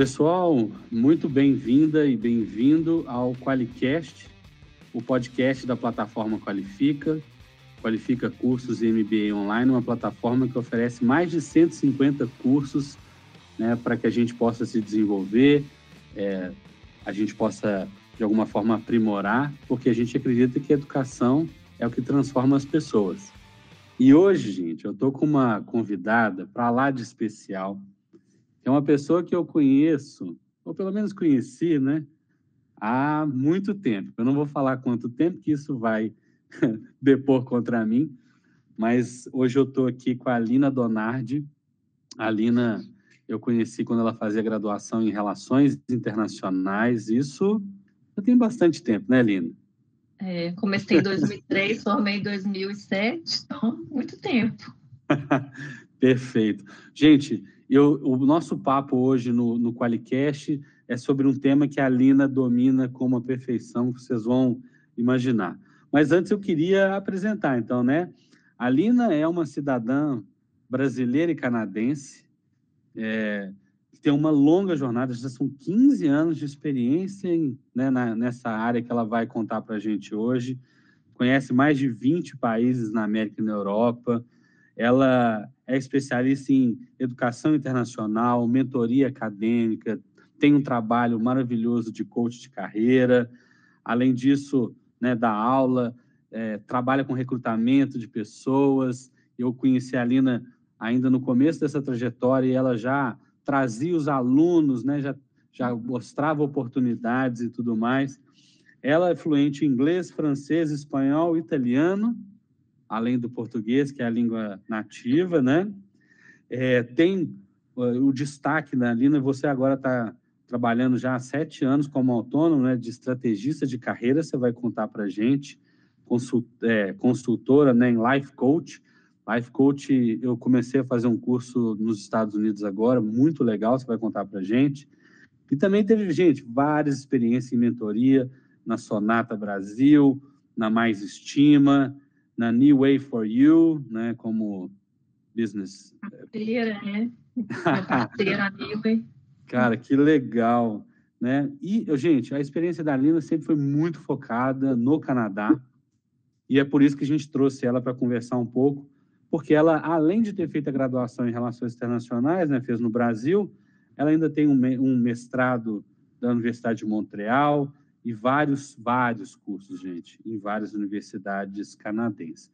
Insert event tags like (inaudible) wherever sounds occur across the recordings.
Pessoal, muito bem-vinda e bem-vindo ao Qualicast, o podcast da plataforma Qualifica. Qualifica Cursos e MBA Online, uma plataforma que oferece mais de 150 cursos né, para que a gente possa se desenvolver, é, a gente possa, de alguma forma, aprimorar, porque a gente acredita que a educação é o que transforma as pessoas. E hoje, gente, eu estou com uma convidada para lá de especial, é uma pessoa que eu conheço, ou pelo menos conheci, né? Há muito tempo. Eu não vou falar quanto tempo que isso vai (laughs) depor contra mim, mas hoje eu estou aqui com a Alina Donardi. A Alina eu conheci quando ela fazia graduação em Relações Internacionais. Isso já tem bastante tempo, né, Alina? É, comecei em 2003, (laughs) formei em 2007, então, muito tempo. (laughs) Perfeito. Gente, eu, o nosso papo hoje no, no Qualicast é sobre um tema que a Alina domina com uma perfeição que vocês vão imaginar. Mas antes eu queria apresentar, então, né? A Lina é uma cidadã brasileira e canadense, é, que tem uma longa jornada, já são 15 anos de experiência em, né, na, nessa área que ela vai contar para a gente hoje. Conhece mais de 20 países na América e na Europa. Ela é especialista em educação internacional, mentoria acadêmica, tem um trabalho maravilhoso de coach de carreira. Além disso, né, da aula, é, trabalha com recrutamento de pessoas. Eu conheci a Lina ainda no começo dessa trajetória e ela já trazia os alunos, né, já, já mostrava oportunidades e tudo mais. Ela é fluente em inglês, francês, espanhol, italiano, além do português, que é a língua nativa, né? É, tem o destaque da Lina, você agora está trabalhando já há sete anos como autônomo, né, de estrategista de carreira, você vai contar para a gente, consult, é, consultora né, em Life Coach. Life Coach, eu comecei a fazer um curso nos Estados Unidos agora, muito legal, você vai contar para a gente. E também teve, gente, várias experiências em mentoria, na Sonata Brasil, na Mais Estima, na New Way for You, né, como business... Parceira, né? (laughs) Parceira, New Way. Cara, que legal, né? E, gente, a experiência da Lina sempre foi muito focada no Canadá, e é por isso que a gente trouxe ela para conversar um pouco, porque ela, além de ter feito a graduação em Relações Internacionais, né, fez no Brasil, ela ainda tem um mestrado da Universidade de Montreal e vários, vários cursos, gente, em várias universidades canadenses.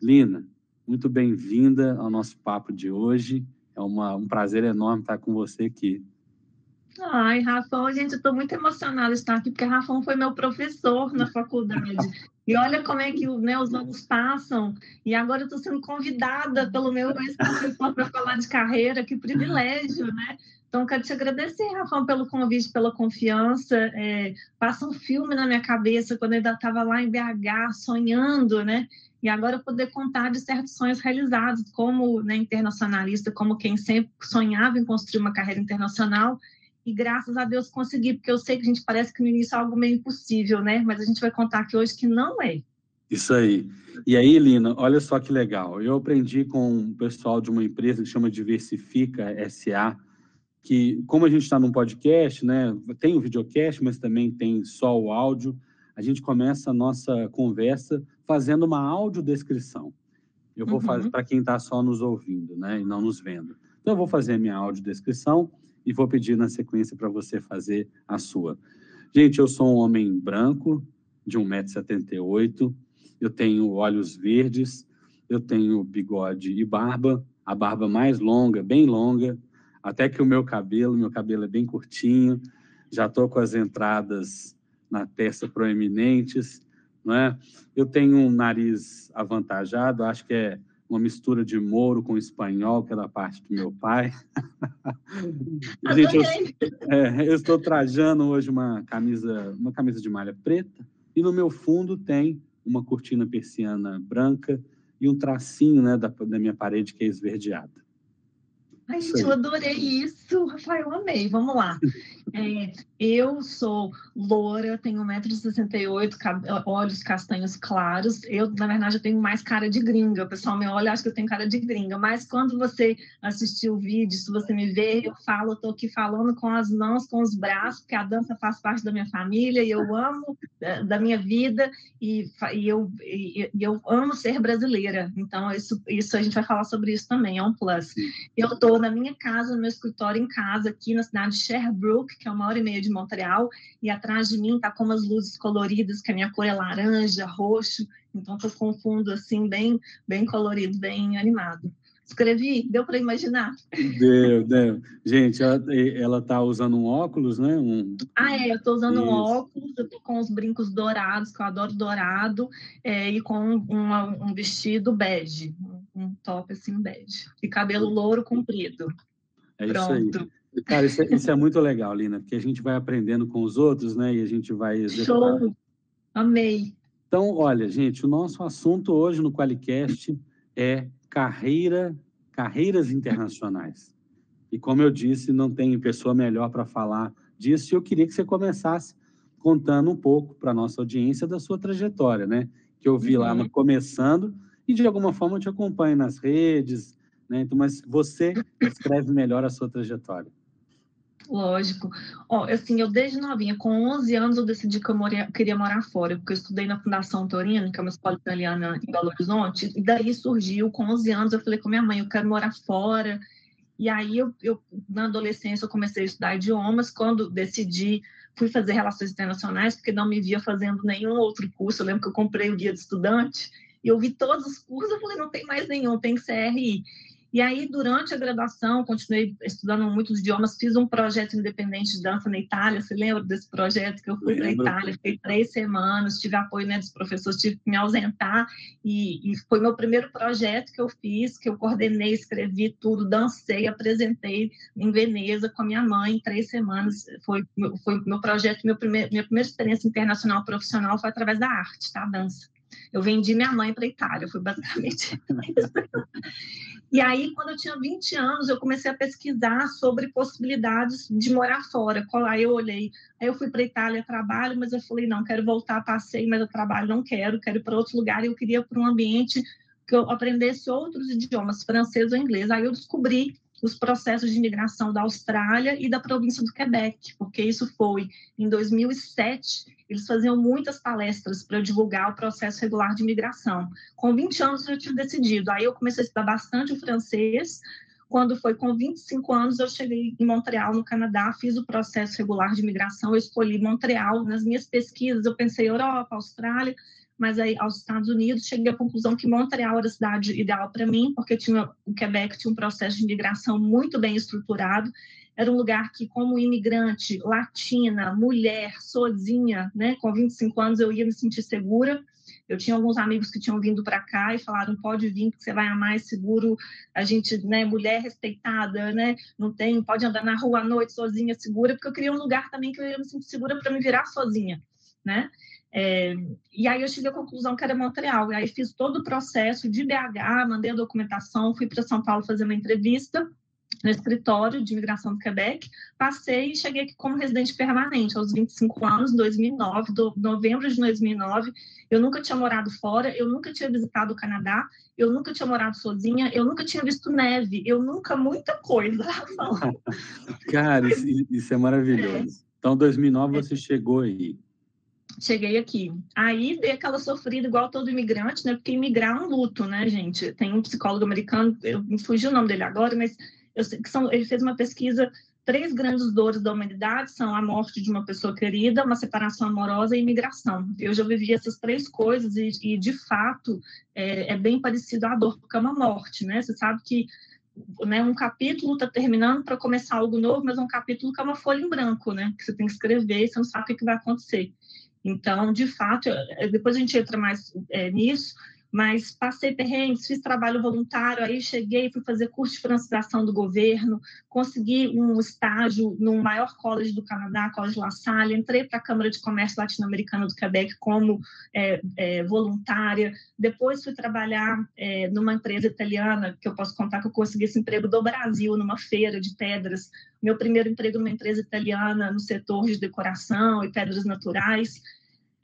Lina, muito bem-vinda ao nosso papo de hoje. É uma, um prazer enorme estar com você aqui. Ai, Rafão, gente, eu estou muito emocionada de estar aqui, porque Rafão foi meu professor na faculdade. E olha como é que né, os anos passam, e agora eu estou sendo convidada pelo meu ex-professor para falar de carreira, que privilégio, né? Então, quero te agradecer, Rafão, pelo convite, pela confiança. É, passa um filme na minha cabeça quando eu ainda estava lá em BH, sonhando, né? E agora poder contar de certos sonhos realizados, como né, internacionalista, como quem sempre sonhava em construir uma carreira internacional e graças a Deus consegui, porque eu sei que a gente parece que no início é algo meio impossível, né? Mas a gente vai contar aqui hoje que não é. Isso aí. E aí, Lina, olha só que legal. Eu aprendi com o pessoal de uma empresa que chama Diversifica SA, que como a gente está num podcast, né? Tem o videocast, mas também tem só o áudio. A gente começa a nossa conversa fazendo uma audiodescrição. Eu vou uhum. fazer para quem está só nos ouvindo, né? E não nos vendo. Então, eu vou fazer a minha audiodescrição e vou pedir na sequência para você fazer a sua. Gente, eu sou um homem branco, de 1,78m, eu tenho olhos verdes, eu tenho bigode e barba, a barba mais longa, bem longa, até que o meu cabelo, meu cabelo é bem curtinho, já estou com as entradas na testa proeminentes, não é? Eu tenho um nariz avantajado, acho que é uma mistura de moro com espanhol, pela parte do meu pai. (laughs) Gente, eu, é, eu, estou trajando hoje uma camisa, uma camisa de malha preta e no meu fundo tem uma cortina persiana branca e um tracinho né, da, da minha parede que é esverdeada. Ai, gente, eu adorei isso. Rafael, eu amei. Vamos lá. É, Eu sou loura, tenho 1,68m, olhos castanhos claros. Eu, na verdade, eu tenho mais cara de gringa. O pessoal me olha acha que eu tenho cara de gringa. Mas quando você assistir o vídeo, se você me ver, eu falo, eu tô aqui falando com as mãos, com os braços, porque a dança faz parte da minha família e eu amo eh, da minha vida e, e eu, e, eu amo ser brasileira. Então, isso, isso a gente vai falar sobre isso também, é um plus. Eu estou na minha casa, no meu escritório em casa, aqui na cidade de Sherbrooke, que é uma hora e meia de Montreal, e atrás de mim tá com umas luzes coloridas, que a minha cor é laranja, roxo, então tô com fundo assim bem, bem colorido, bem animado. Escrevi, deu para imaginar? Deu, deu. Gente, ela está usando um óculos, né? Um... Ah, é, eu estou usando Isso. um óculos, eu tô com os brincos dourados, que eu adoro dourado, é, e com uma, um vestido bege, um top assim bege, e cabelo louro comprido. É Pronto. isso aí. Cara, isso é, isso é, muito legal, Lina, porque a gente vai aprendendo com os outros, né? E a gente vai executar. Show! Amei! Então, olha, gente, o nosso assunto hoje no Qualicast é carreira, carreiras internacionais. E como eu disse, não tem pessoa melhor para falar disso. E eu queria que você começasse contando um pouco para a nossa audiência da sua trajetória, né? Que eu vi uhum. lá no começando e de alguma forma eu te acompanho nas redes, né? Então, mas você escreve melhor a sua trajetória. Lógico. Ó, assim, eu desde novinha, com 11 anos, eu decidi que eu moria, queria morar fora, porque eu estudei na Fundação Torino, que é uma escola italiana em Belo Horizonte, e daí surgiu, com 11 anos, eu falei com minha mãe, eu quero morar fora. E aí, eu, eu na adolescência, eu comecei a estudar idiomas. Quando decidi, fui fazer relações internacionais, porque não me via fazendo nenhum outro curso. Eu lembro que eu comprei o guia de estudante, e eu vi todos os cursos, eu falei, não tem mais nenhum, tem CRI. E aí, durante a graduação, continuei estudando muitos idiomas, fiz um projeto independente de dança na Itália. Você lembra desse projeto que eu fui para a Itália? Fiquei três semanas, tive apoio né, dos professores, tive que me ausentar. E, e, foi meu primeiro projeto que eu fiz, que eu coordenei, escrevi tudo, dancei, apresentei em Veneza com a minha mãe, três semanas. Foi, foi meu projeto, meu primeiro, minha primeira experiência internacional profissional foi através da arte, tá? Dança. Eu vendi minha mãe para a Itália, foi basicamente. (laughs) E aí, quando eu tinha 20 anos, eu comecei a pesquisar sobre possibilidades de morar fora. Aí eu olhei, aí eu fui para a Itália, trabalho, mas eu falei, não, quero voltar, passei, mas eu trabalho, não quero, quero ir para outro lugar. Eu queria para um ambiente que eu aprendesse outros idiomas, francês ou inglês. Aí eu descobri os processos de imigração da Austrália e da província do Quebec, porque isso foi em 2007 eles faziam muitas palestras para divulgar o processo regular de imigração. Com 20 anos eu tinha decidido. Aí eu comecei a estudar bastante o francês. Quando foi com 25 anos, eu cheguei em Montreal, no Canadá, fiz o processo regular de imigração. Eu escolhi Montreal. Nas minhas pesquisas, eu pensei Europa, Austrália, mas aí aos Estados Unidos cheguei à conclusão que Montreal era a cidade ideal para mim, porque tinha, o Quebec tinha um processo de imigração muito bem estruturado era um lugar que, como imigrante, latina, mulher, sozinha, né, com 25 anos, eu ia me sentir segura. Eu tinha alguns amigos que tinham vindo para cá e falaram: pode vir, que você vai amar, é seguro. A gente, né, mulher respeitada, né, não tem, pode andar na rua à noite sozinha, segura, porque eu queria um lugar também que eu ia me sentir segura para me virar sozinha, né? É, e aí eu cheguei à conclusão que era Montreal. E aí fiz todo o processo de BH, mandei a documentação, fui para São Paulo fazer uma entrevista no escritório de imigração do Quebec, passei e cheguei aqui como residente permanente aos 25 anos, 2009, do, novembro de 2009. Eu nunca tinha morado fora, eu nunca tinha visitado o Canadá, eu nunca tinha morado sozinha, eu nunca tinha visto neve, eu nunca muita coisa. (laughs) Cara, isso, isso é maravilhoso. É. Então, 2009 você chegou aí. Cheguei aqui. Aí dei aquela sofrida igual todo imigrante, né? Porque imigrar é um luto, né, gente? Tem um psicólogo americano, eu me fugi o nome dele agora, mas eu sei que são, ele fez uma pesquisa, três grandes dores da humanidade são a morte de uma pessoa querida, uma separação amorosa e imigração. Eu já vivi essas três coisas e, e de fato, é, é, bem parecido à dor, porque é uma morte, né? Você sabe que né, um capítulo está terminando para começar algo novo, mas é um capítulo que é uma folha em branco, né? Que você tem que escrever e você não sabe o que vai acontecer. Então, de fato, depois a gente entra mais é, nisso, mas passei perrengues, fiz trabalho voluntário, aí cheguei, fui fazer curso de francização do governo, consegui um estágio no maior college do Canadá, College La Salle, entrei para a Câmara de Comércio Latino-Americana do Quebec como é, é, voluntária, depois fui trabalhar é, numa empresa italiana, que eu posso contar que eu consegui esse emprego do Brasil, numa feira de pedras, meu primeiro emprego numa empresa italiana no setor de decoração e pedras naturais,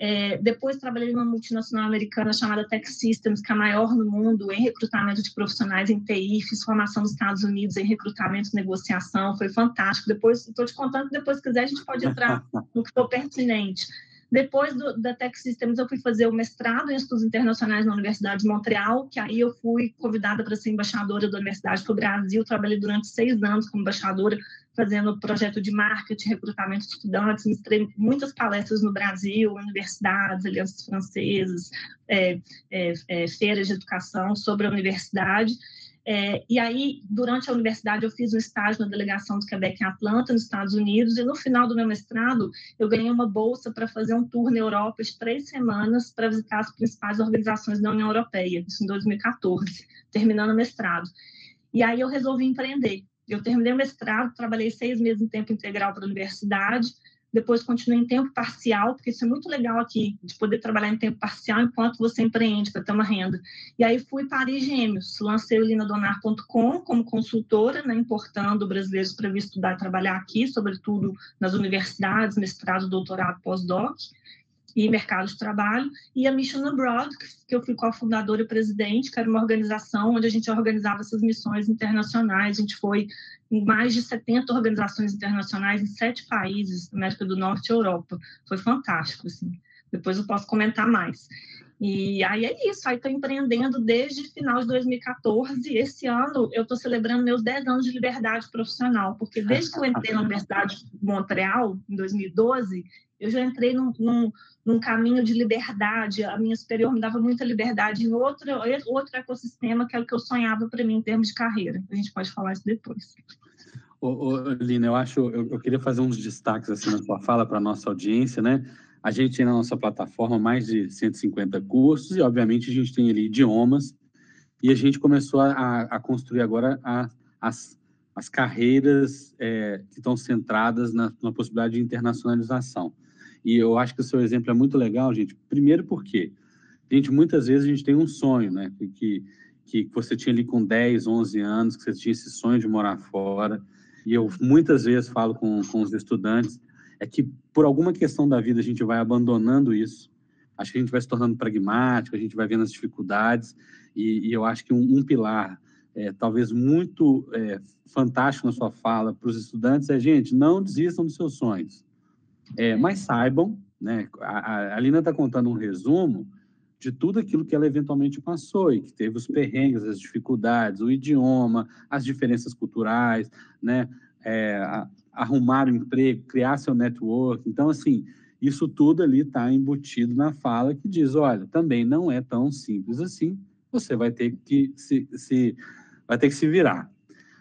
é, depois trabalhei numa multinacional americana chamada Tech Systems, que é a maior no mundo em recrutamento de profissionais em TI, fiz formação nos Estados Unidos em recrutamento e negociação, foi fantástico. Depois, estou te contando que depois, se quiser, a gente pode entrar (laughs) no que for pertinente. Depois do, da Tech Systems, eu fui fazer o mestrado em estudos internacionais na Universidade de Montreal, que aí eu fui convidada para ser embaixadora da Universidade para o Brasil. Trabalhei durante seis anos como embaixadora, fazendo projeto de marketing, recrutamento de estudantes. Ministrei muitas palestras no Brasil, universidades, alianças francesas, é, é, é, feiras de educação sobre a universidade. É, e aí, durante a universidade, eu fiz um estágio na delegação do Quebec em Atlanta, nos Estados Unidos, e no final do meu mestrado, eu ganhei uma bolsa para fazer um tour na Europa de três semanas para visitar as principais organizações da União Europeia, isso em 2014, terminando o mestrado. E aí eu resolvi empreender. Eu terminei o mestrado, trabalhei seis meses em tempo integral para a universidade, depois continuei em tempo parcial, porque isso é muito legal aqui, de poder trabalhar em tempo parcial enquanto você empreende, para ter uma renda. E aí fui para Gêmeos, lancei o linadonar.com como consultora, né, importando brasileiros para vir estudar e trabalhar aqui, sobretudo nas universidades, mestrado, doutorado, pós-doc e mercado de trabalho, e a Mission Abroad, que eu fui cofundadora e presidente, que era uma organização onde a gente organizava essas missões internacionais. A gente foi em mais de 70 organizações internacionais em sete países, América do Norte e Europa. Foi fantástico, assim. Depois eu posso comentar mais. E aí é isso, aí estou empreendendo desde final de 2014. Esse ano eu estou celebrando meus 10 anos de liberdade profissional, porque desde que eu entrei na Universidade de Montreal, em 2012, eu já entrei num, num, num, caminho de liberdade. A minha superior me dava muita liberdade em outro, outro ecossistema que era o que eu sonhava para mim em termos de carreira. A gente pode falar isso depois. Ô, ô, Lina, eu acho, eu, eu, queria fazer uns destaques assim na sua fala para a nossa audiência, né? A gente tem na nossa plataforma mais de 150 cursos e, obviamente, a gente tem ali idiomas e a gente começou a, a construir agora a, as, as carreiras é, que estão centradas na, na possibilidade de internacionalização. E eu acho que o seu exemplo é muito legal, gente. Primeiro porque, gente, muitas vezes a gente tem um sonho, né? Que, que você tinha ali com 10, 11 anos, que você tinha esse sonho de morar fora. E eu muitas vezes falo com, com os estudantes, é que por alguma questão da vida a gente vai abandonando isso. Acho que a gente vai se tornando pragmático, a gente vai vendo as dificuldades. E, e eu acho que um, um pilar, é, talvez muito é, fantástico na sua fala para os estudantes é, gente, não desistam dos seus sonhos é, mas saibam, né, a, a Lina está contando um resumo de tudo aquilo que ela eventualmente passou e que teve os perrengues, as dificuldades, o idioma, as diferenças culturais, né, é, arrumar um emprego, criar seu network. Então, assim, isso tudo ali está embutido na fala que diz, olha, também não é tão simples assim, você vai ter que se, se vai ter que se virar.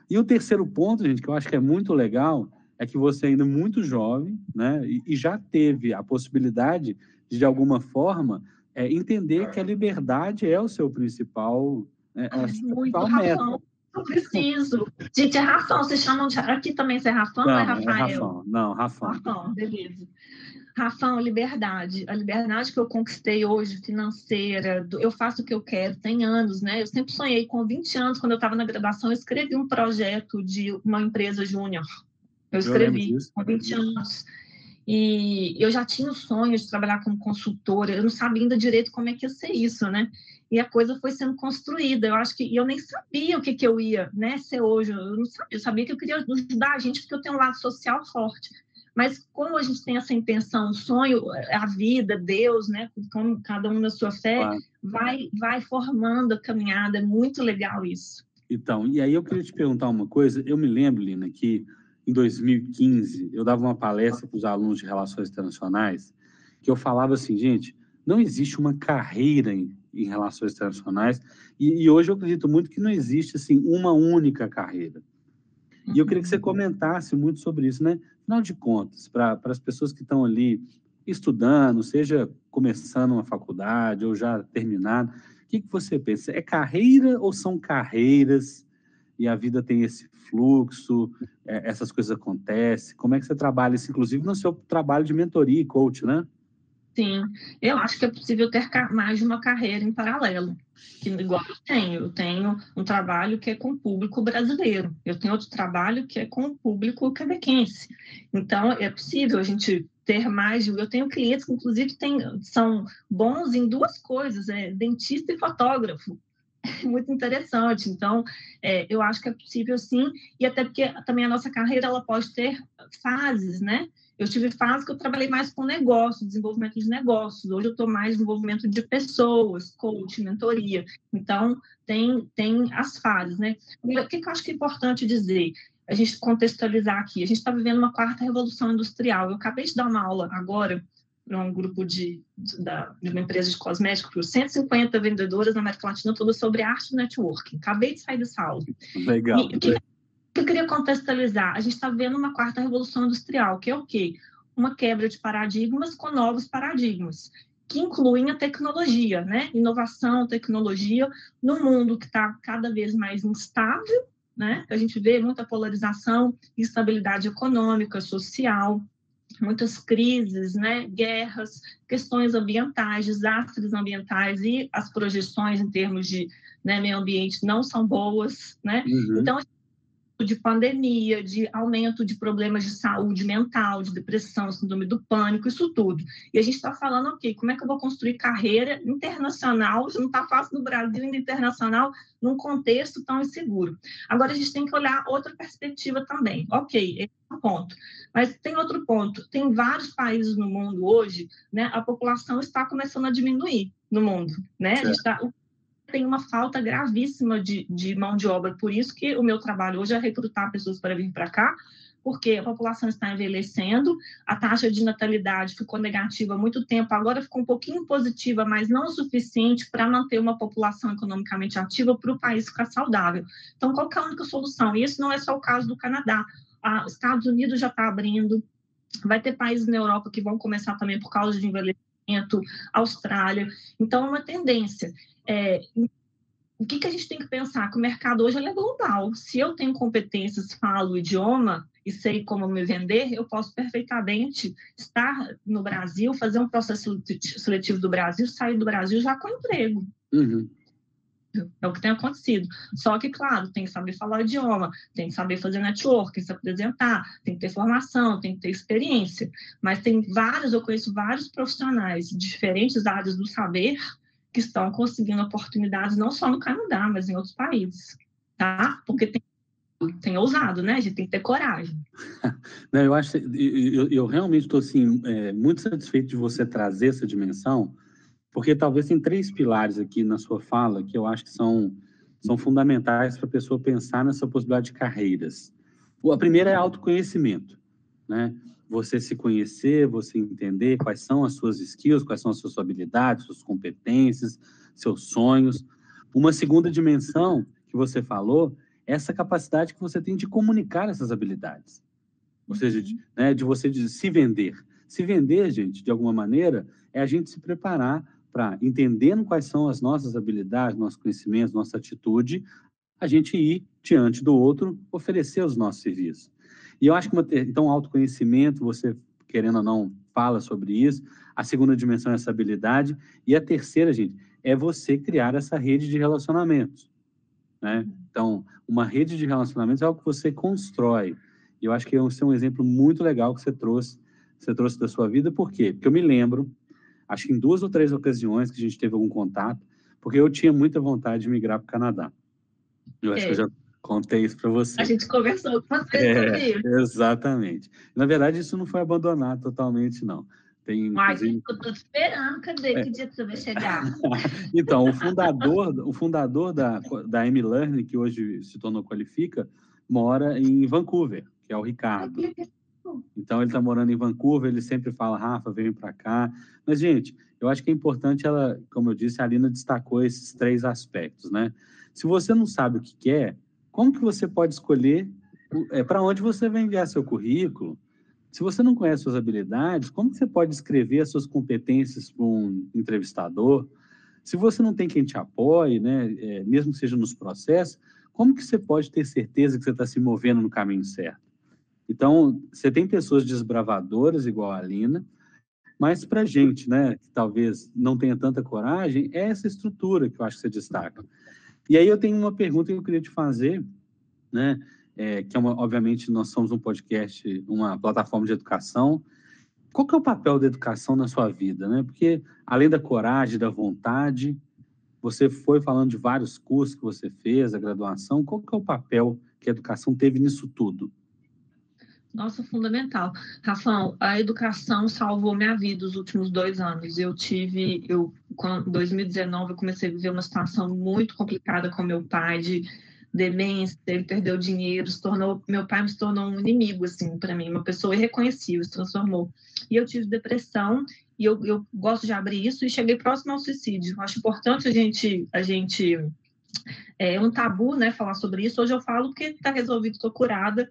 E o terceiro ponto, gente, que eu acho que é muito legal, é que você ainda é muito jovem, né, e, e já teve a possibilidade de, de alguma forma, é, entender que a liberdade é o seu principal, é, é muito meta. Não preciso. Gente, é Rafão, vocês chamam de. Aqui também você é Rafão não, ou é Rafael? É Rafão. Não, Rafão. Rafão, beleza. Rafão, liberdade. A liberdade que eu conquistei hoje, financeira, eu faço o que eu quero, tem anos, né? Eu sempre sonhei com 20 anos, quando eu estava na graduação, eu escrevi um projeto de uma empresa júnior eu escrevi com 20 anos. E eu já tinha o sonho de trabalhar como consultora, eu não sabia ainda direito como é que ia ser isso, né? E a coisa foi sendo construída. Eu acho que eu nem sabia o que, que eu ia né, ser hoje. Eu não sabia, eu sabia que eu queria ajudar a gente, porque eu tenho um lado social forte. Mas como a gente tem essa intenção, o sonho, a vida, Deus, né? Como cada um na sua fé, claro. vai, vai formando a caminhada. É muito legal isso. Então, e aí eu queria te perguntar uma coisa. Eu me lembro, Lina, que em 2015, eu dava uma palestra para os alunos de Relações Internacionais, que eu falava assim, gente, não existe uma carreira em, em Relações Internacionais, e, e, hoje eu acredito muito que não existe, assim, uma única carreira. E eu queria que você comentasse muito sobre isso, né? Afinal de contas, para as pessoas que estão ali estudando, seja começando uma faculdade ou já terminado, que, que você pensa? É carreira ou são carreiras? E a vida tem esse fluxo, é, essas coisas acontecem. Como é que você trabalha isso, inclusive no seu trabalho de mentoria e coach, né? Sim, eu acho que é possível ter mais de uma carreira em paralelo, que igual eu tenho. Eu tenho um trabalho que é com o público brasileiro, eu tenho outro trabalho que é com o público quebequense. Então, é possível a gente ter mais. Eu tenho clientes que, inclusive, tem, são bons em duas coisas: é dentista e fotógrafo. (laughs) Muito interessante. Então, é, eu acho que é possível sim, e até porque também a nossa carreira ela pode ter fases, né? Eu tive fase que eu trabalhei mais com negócio, desenvolvimento de negócios. Hoje eu estou mais desenvolvimento de pessoas, coach, mentoria. Então, tem, tem as fases, né? O que, que eu acho que é importante dizer? A gente contextualizar aqui. A gente está vivendo uma quarta revolução industrial. Eu acabei de dar uma aula agora para um grupo de, de, de, uma empresa de cosméticos, 150 vendedoras na América Latina, toda sobre arte do networking. Acabei de sair dessa aula. Legal. E, que, que eu queria contextualizar? A gente está vendo uma quarta revolução industrial, que é o quê? Uma quebra de paradigmas com novos paradigmas, que incluem a tecnologia, né? Inovação, tecnologia, no mundo que está cada vez mais instável, né? A gente vê muita polarização, instabilidade econômica, social, muitas crises, né, guerras, questões ambientais, desastres ambientais e as projeções em termos de né, meio ambiente não são boas, né? Uhum. Então de pandemia, de aumento de problemas de saúde mental, de depressão, síndrome do pânico, isso tudo. E a gente está falando, ok, como é que eu vou construir carreira internacional, isso não está fácil no Brasil, ainda internacional, num contexto tão inseguro. Agora, a gente tem que olhar outra perspectiva também. Ok, esse é um ponto. Mas tem outro ponto. Tem vários países no mundo hoje, né, a população está começando a diminuir no mundo, né? A gente tá, tem uma falta gravíssima de, de mão de obra. Por isso que o meu trabalho hoje é recrutar pessoas para vir para cá, porque a população está envelhecendo, a taxa de natalidade ficou negativa há muito tempo, agora ficou um pouquinho positiva, mas não o suficiente para manter uma população economicamente ativa para o país ficar saudável. Então, qual é a única solução? E isso não é só o caso do Canadá. Os Estados Unidos já está abrindo, vai ter países na Europa que vão começar também por causa de envelhecimento, Austrália. Então, é uma tendência. É, o que, que a gente tem que pensar? Que o mercado hoje é global. Se eu tenho competências, falo o idioma e sei como me vender, eu posso perfeitamente estar no Brasil, fazer um processo seletivo do Brasil, sair do Brasil já com emprego. Uhum. É o que tem acontecido. Só que, claro, tem que saber falar o idioma, tem que saber fazer network, se apresentar, tem que ter formação, tem que ter experiência. Mas tem vários, eu conheço vários profissionais de diferentes áreas do saber que estão conseguindo oportunidades não só no Canadá, mas em outros países, tá? Porque tem, tem ousado, né? A gente tem que ter coragem. (laughs) não, eu acho, eu, eu realmente estou assim é, muito satisfeito de você trazer essa dimensão, porque talvez tem três pilares aqui na sua fala que eu acho que são são fundamentais para a pessoa pensar nessa possibilidade de carreiras. A primeira é autoconhecimento, né? você se conhecer, você entender quais são as suas skills, quais são as suas habilidades, suas competências, seus sonhos. Uma segunda dimensão que você falou é essa capacidade que você tem de comunicar essas habilidades. Ou seja, de, né, de você de se vender. Se vender, gente, de alguma maneira, é a gente se preparar para, entendendo quais são as nossas habilidades, nossos conhecimentos, nossa atitude, a gente ir diante do outro, oferecer os nossos serviços. E eu acho que, então, autoconhecimento, você, querendo ou não, fala sobre isso. A segunda dimensão é essa habilidade. E a terceira, gente, é você criar essa rede de relacionamentos. Né? Então, uma rede de relacionamentos é algo que você constrói. E eu acho que esse é um exemplo muito legal que você trouxe, você trouxe da sua vida. Por quê? Porque eu me lembro, acho que em duas ou três ocasiões que a gente teve algum contato, porque eu tinha muita vontade de migrar para o Canadá. Eu acho é. que eu já Contei isso para você. A gente conversou com você é, sobre. Exatamente. Na verdade, isso não foi abandonado totalmente, não. Tem, Mas inclusive... eu estou esperando, cadê? É. Que dia que você vai chegar? (laughs) então, o fundador, o fundador da, da M-Learning, que hoje se tornou Qualifica, mora em Vancouver, que é o Ricardo. Então, ele está morando em Vancouver, ele sempre fala, Rafa, vem para cá. Mas, gente, eu acho que é importante ela, como eu disse, a Alina destacou esses três aspectos, né? Se você não sabe o que quer, como que você pode escolher é, para onde você vai enviar seu currículo? Se você não conhece suas habilidades, como que você pode escrever as suas competências para um entrevistador? Se você não tem quem te apoie, né, é, mesmo que seja nos processos, como que você pode ter certeza que você está se movendo no caminho certo? Então, você tem pessoas desbravadoras, igual a Lina, mas para gente, né, que talvez não tenha tanta coragem, é essa estrutura que eu acho que você destaca. E aí eu tenho uma pergunta que eu queria te fazer, né, é, que é uma, obviamente nós somos um podcast, uma plataforma de educação. Qual que é o papel da educação na sua vida, né? Porque além da coragem, da vontade, você foi falando de vários cursos que você fez, a graduação. Qual que é o papel que a educação teve nisso tudo? Nossa, fundamental. Rafão, a educação salvou minha vida os últimos dois anos. Eu tive, eu, em 2019, eu comecei a viver uma situação muito complicada com meu pai, de demência, ele perdeu dinheiro, se tornou, meu pai me tornou um inimigo, assim, para mim, uma pessoa irreconhecível, se transformou. E eu tive depressão, e eu, eu gosto de abrir isso, e cheguei próximo ao suicídio. Acho importante a gente, a gente, é um tabu, né, falar sobre isso. Hoje eu falo porque está resolvido, estou curada,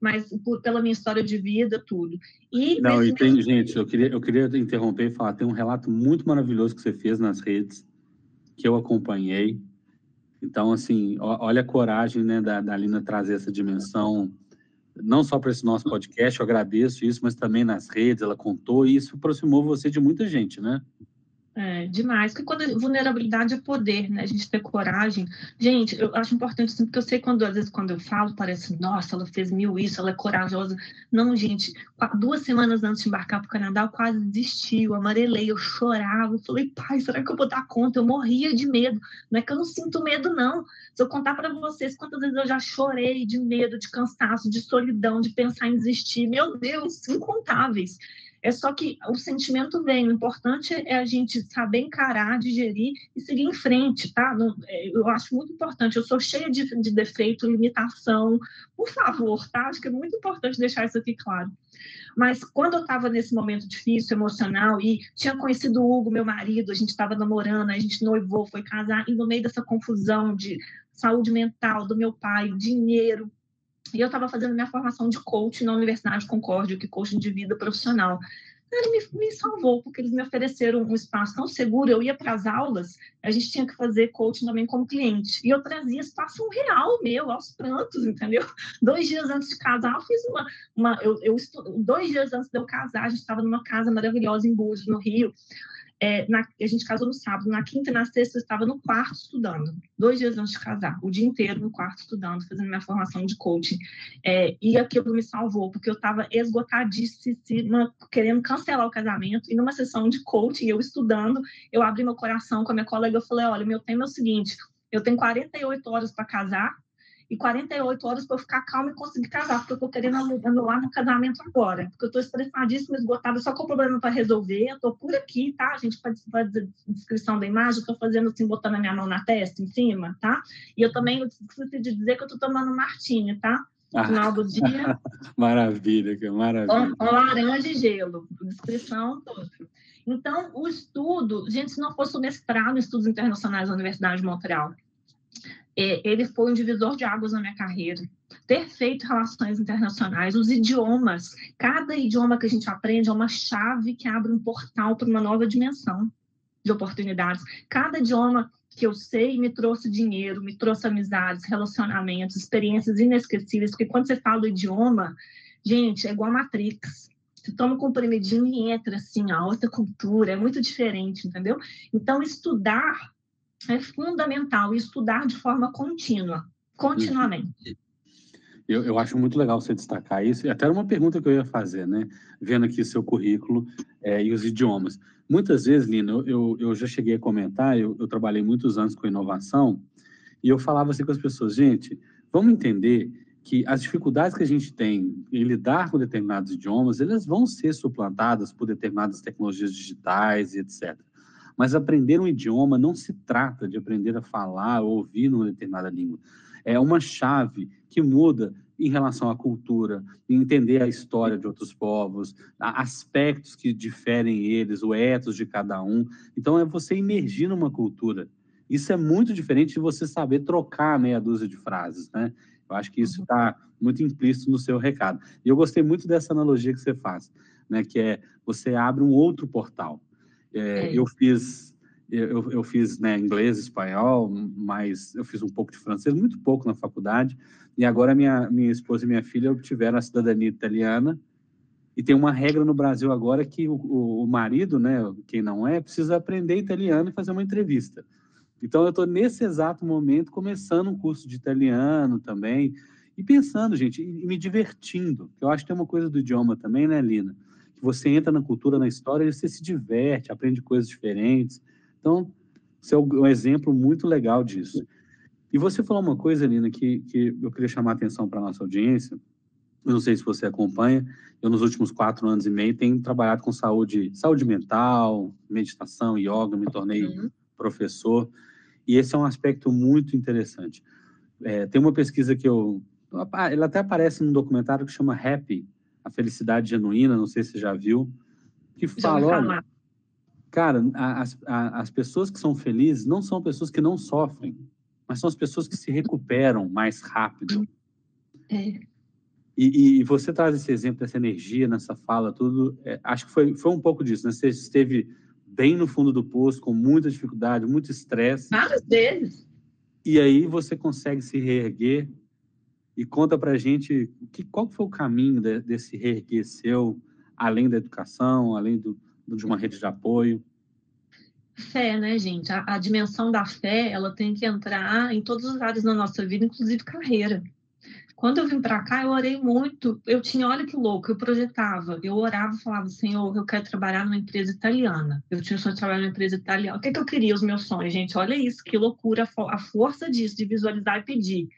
mas por, pela minha história de vida, tudo. E Não, e tem, gente, eu queria, eu queria interromper e falar, tem um relato muito maravilhoso que você fez nas redes, que eu acompanhei, então, assim, olha a coragem né, da, da Lina trazer essa dimensão, não só para esse nosso podcast, eu agradeço isso, mas também nas redes, ela contou, e isso aproximou você de muita gente, né? É, demais, porque quando vulnerabilidade é poder, né? A gente ter coragem. Gente, eu acho importante assim, porque eu sei quando, às vezes, quando eu falo, parece, nossa, ela fez mil isso, ela é corajosa. Não, gente, duas semanas antes de embarcar para o Canadá, eu quase desisti, eu amarelei, eu chorava, eu falei, pai, será que eu vou dar conta? Eu morria de medo. Não é que eu não sinto medo, não. Se eu contar para vocês quantas vezes eu já chorei de medo, de cansaço, de solidão, de pensar em desistir, meu Deus, incontáveis. É só que o sentimento vem, o importante é a gente saber encarar, digerir e seguir em frente, tá? É, eu acho muito importante. Eu sou cheia de, de defeito, limitação. Por favor, tá? Acho que é muito importante deixar isso aqui claro. Mas quando eu estava nesse momento difícil, emocional, e tinha conhecido o Hugo, meu marido, a gente estava namorando, a gente noivou, foi casar, e no meio dessa confusão de saúde mental do meu pai, dinheiro, e eu estava fazendo minha formação de coach na Universidade Concórdia, que é coaching de vida profissional. Ele me, me, salvou, porque eles me ofereceram um espaço tão seguro. Eu ia para as aulas, a gente tinha que fazer coaching também como cliente. E eu trazia situação real meu, aos prantos, entendeu? (laughs) Dois dias antes de casar, eu fiz uma. uma eu, eu dois dias antes de eu casar, a gente estava numa casa maravilhosa em Búzios, no Rio. É, na, a gente casou no sábado, na quinta e na sexta eu estava no quarto estudando, dois dias antes de casar, o dia inteiro no quarto estudando, fazendo minha formação de coaching. É, e aquilo me salvou, porque eu estava esgotadíssima, querendo cancelar o casamento, e numa sessão de coaching, eu estudando, eu abri meu coração com a minha colega, eu falei, olha, meu tema é o seguinte, eu tenho 48 horas para casar, e 48 horas para eu ficar calma e conseguir casar, porque eu estou querendo anular meu casamento agora, porque eu estou estressadíssima, esgotada, só com o problema para resolver, eu estou por aqui, tá? A gente pode fazer descrição da imagem, estou fazendo assim, botando a minha mão na testa, em cima, tá? E eu também esqueci de dizer que eu estou tomando martini, tá? No final do dia. (laughs) maravilha, que maravilha. Com, laranja e gelo, descrição, tudo. Então, o estudo, gente, se não fosse o mestrado em estudos internacionais da Universidade de Montreal, ele foi um divisor de águas na minha carreira. Ter feito relações internacionais, os idiomas, cada idioma que a gente aprende é uma chave que abre um portal para uma nova dimensão de oportunidades. Cada idioma que eu sei me trouxe dinheiro, me trouxe amizades, relacionamentos, experiências inesquecíveis, porque quando você fala o idioma, gente, é igual a Matrix. Você toma um comprimidinho e entra assim, a outra cultura, é muito diferente, entendeu? Então, estudar é fundamental estudar de forma contínua, continuamente. Eu, eu, acho muito legal você destacar isso, até uma pergunta que eu ia fazer, né? Vendo aqui seu currículo é, e os idiomas. Muitas vezes, Lina, eu, eu já cheguei a comentar, eu, eu, trabalhei muitos anos com inovação, e eu falava assim com as pessoas, gente, vamos entender que as dificuldades que a gente tem em lidar com determinados idiomas, elas vão ser suplantadas por determinadas tecnologias digitais e etc. Mas aprender um idioma não se trata de aprender a falar ou ouvir numa determinada língua. É uma chave que muda em relação à cultura, entender a história de outros povos, aspectos que diferem eles, o ethos de cada um. Então, é você emergir numa cultura. Isso é muito diferente de você saber trocar meia dúzia de frases, né? Eu acho que isso está muito implícito no seu recado. E eu gostei muito dessa analogia que você faz, né? Que é você abre um outro portal. É, é. Eu fiz eu, eu fiz né, inglês, espanhol, mas eu fiz um pouco de francês, muito pouco na faculdade. E agora minha, minha esposa e minha filha obtiveram a cidadania italiana. E tem uma regra no Brasil agora que o, o, o marido, né, quem não é, precisa aprender italiano e fazer uma entrevista. Então, eu estou nesse exato momento começando um curso de italiano também e pensando, gente, e me divertindo. Eu acho que tem uma coisa do idioma também, né, Lina? Você entra na cultura, na história, e você se diverte, aprende coisas diferentes. Então, você é um exemplo muito legal disso. E você falou uma coisa, Lina, que, que eu queria chamar a atenção para a nossa audiência. Eu não sei se você acompanha. Eu, nos últimos quatro anos e meio, tenho trabalhado com saúde, saúde mental, meditação, yoga, me tornei uhum. professor. E esse é um aspecto muito interessante. É, tem uma pesquisa que eu. Ela até aparece num documentário que chama Happy, a felicidade genuína, não sei se você já viu, que fala, olha, cara, as, as pessoas que são felizes não são pessoas que não sofrem, mas são as pessoas que se recuperam mais rápido. É. E, e, você traz esse exemplo dessa energia nessa fala, tudo. É, acho que foi, foi um pouco disso, né? Você esteve bem no fundo do poço, com muita dificuldade, muito estresse. Várias vezes. E aí você consegue se reerguer e conta para gente que, qual foi o caminho de, desse reerguer seu, além da educação, além do, de uma rede de apoio. Fé, né, gente? A, a dimensão da fé, ela tem que entrar em todas as áreas da nossa vida, inclusive carreira. Quando eu vim para cá, eu orei muito. Eu tinha, olha que louco, eu projetava, eu orava e falava, Senhor, eu quero trabalhar numa empresa italiana. Eu tinha o sonho de trabalhar numa empresa italiana. O que, que eu queria, os meus sonhos, gente? Olha isso, que loucura, a força disso, de visualizar e pedir.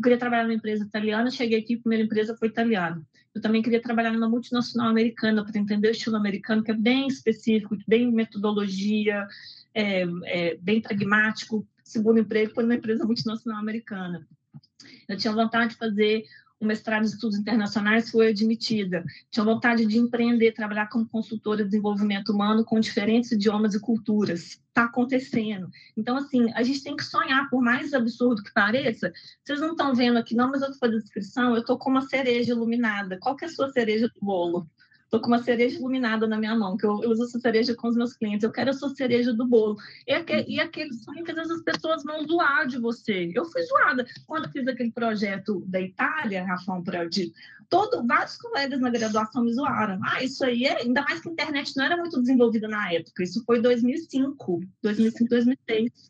Eu queria trabalhar numa empresa italiana, cheguei aqui, a primeira empresa foi italiana. Eu também queria trabalhar numa multinacional americana, para entender o estilo americano, que é bem específico, bem metodologia, é, é, bem pragmático. Segundo emprego foi numa empresa multinacional americana. Eu tinha vontade de fazer um mestrado em estudos internacionais, foi admitida. Tinha vontade de empreender, trabalhar como consultora de desenvolvimento humano com diferentes idiomas e culturas. Está acontecendo. Então, assim, a gente tem que sonhar, por mais absurdo que pareça. Vocês não estão vendo aqui, não, mas eu estou fazendo descrição, eu estou com uma cereja iluminada. Qual que é a sua cereja do bolo? Estou com uma cereja iluminada na minha mão, que eu, eu, uso essa cereja com os meus clientes. Eu quero a sua cereja do bolo. E, aquele, e aquele sonho que às vezes as pessoas vão zoar de você. Eu fui zoada. Quando fiz aquele projeto da Itália, Rafael, para todo, vários colegas na graduação me zoaram. Ah, isso aí é, ainda mais que a internet não era muito desenvolvida na época. Isso foi 2005, 2005, 2006.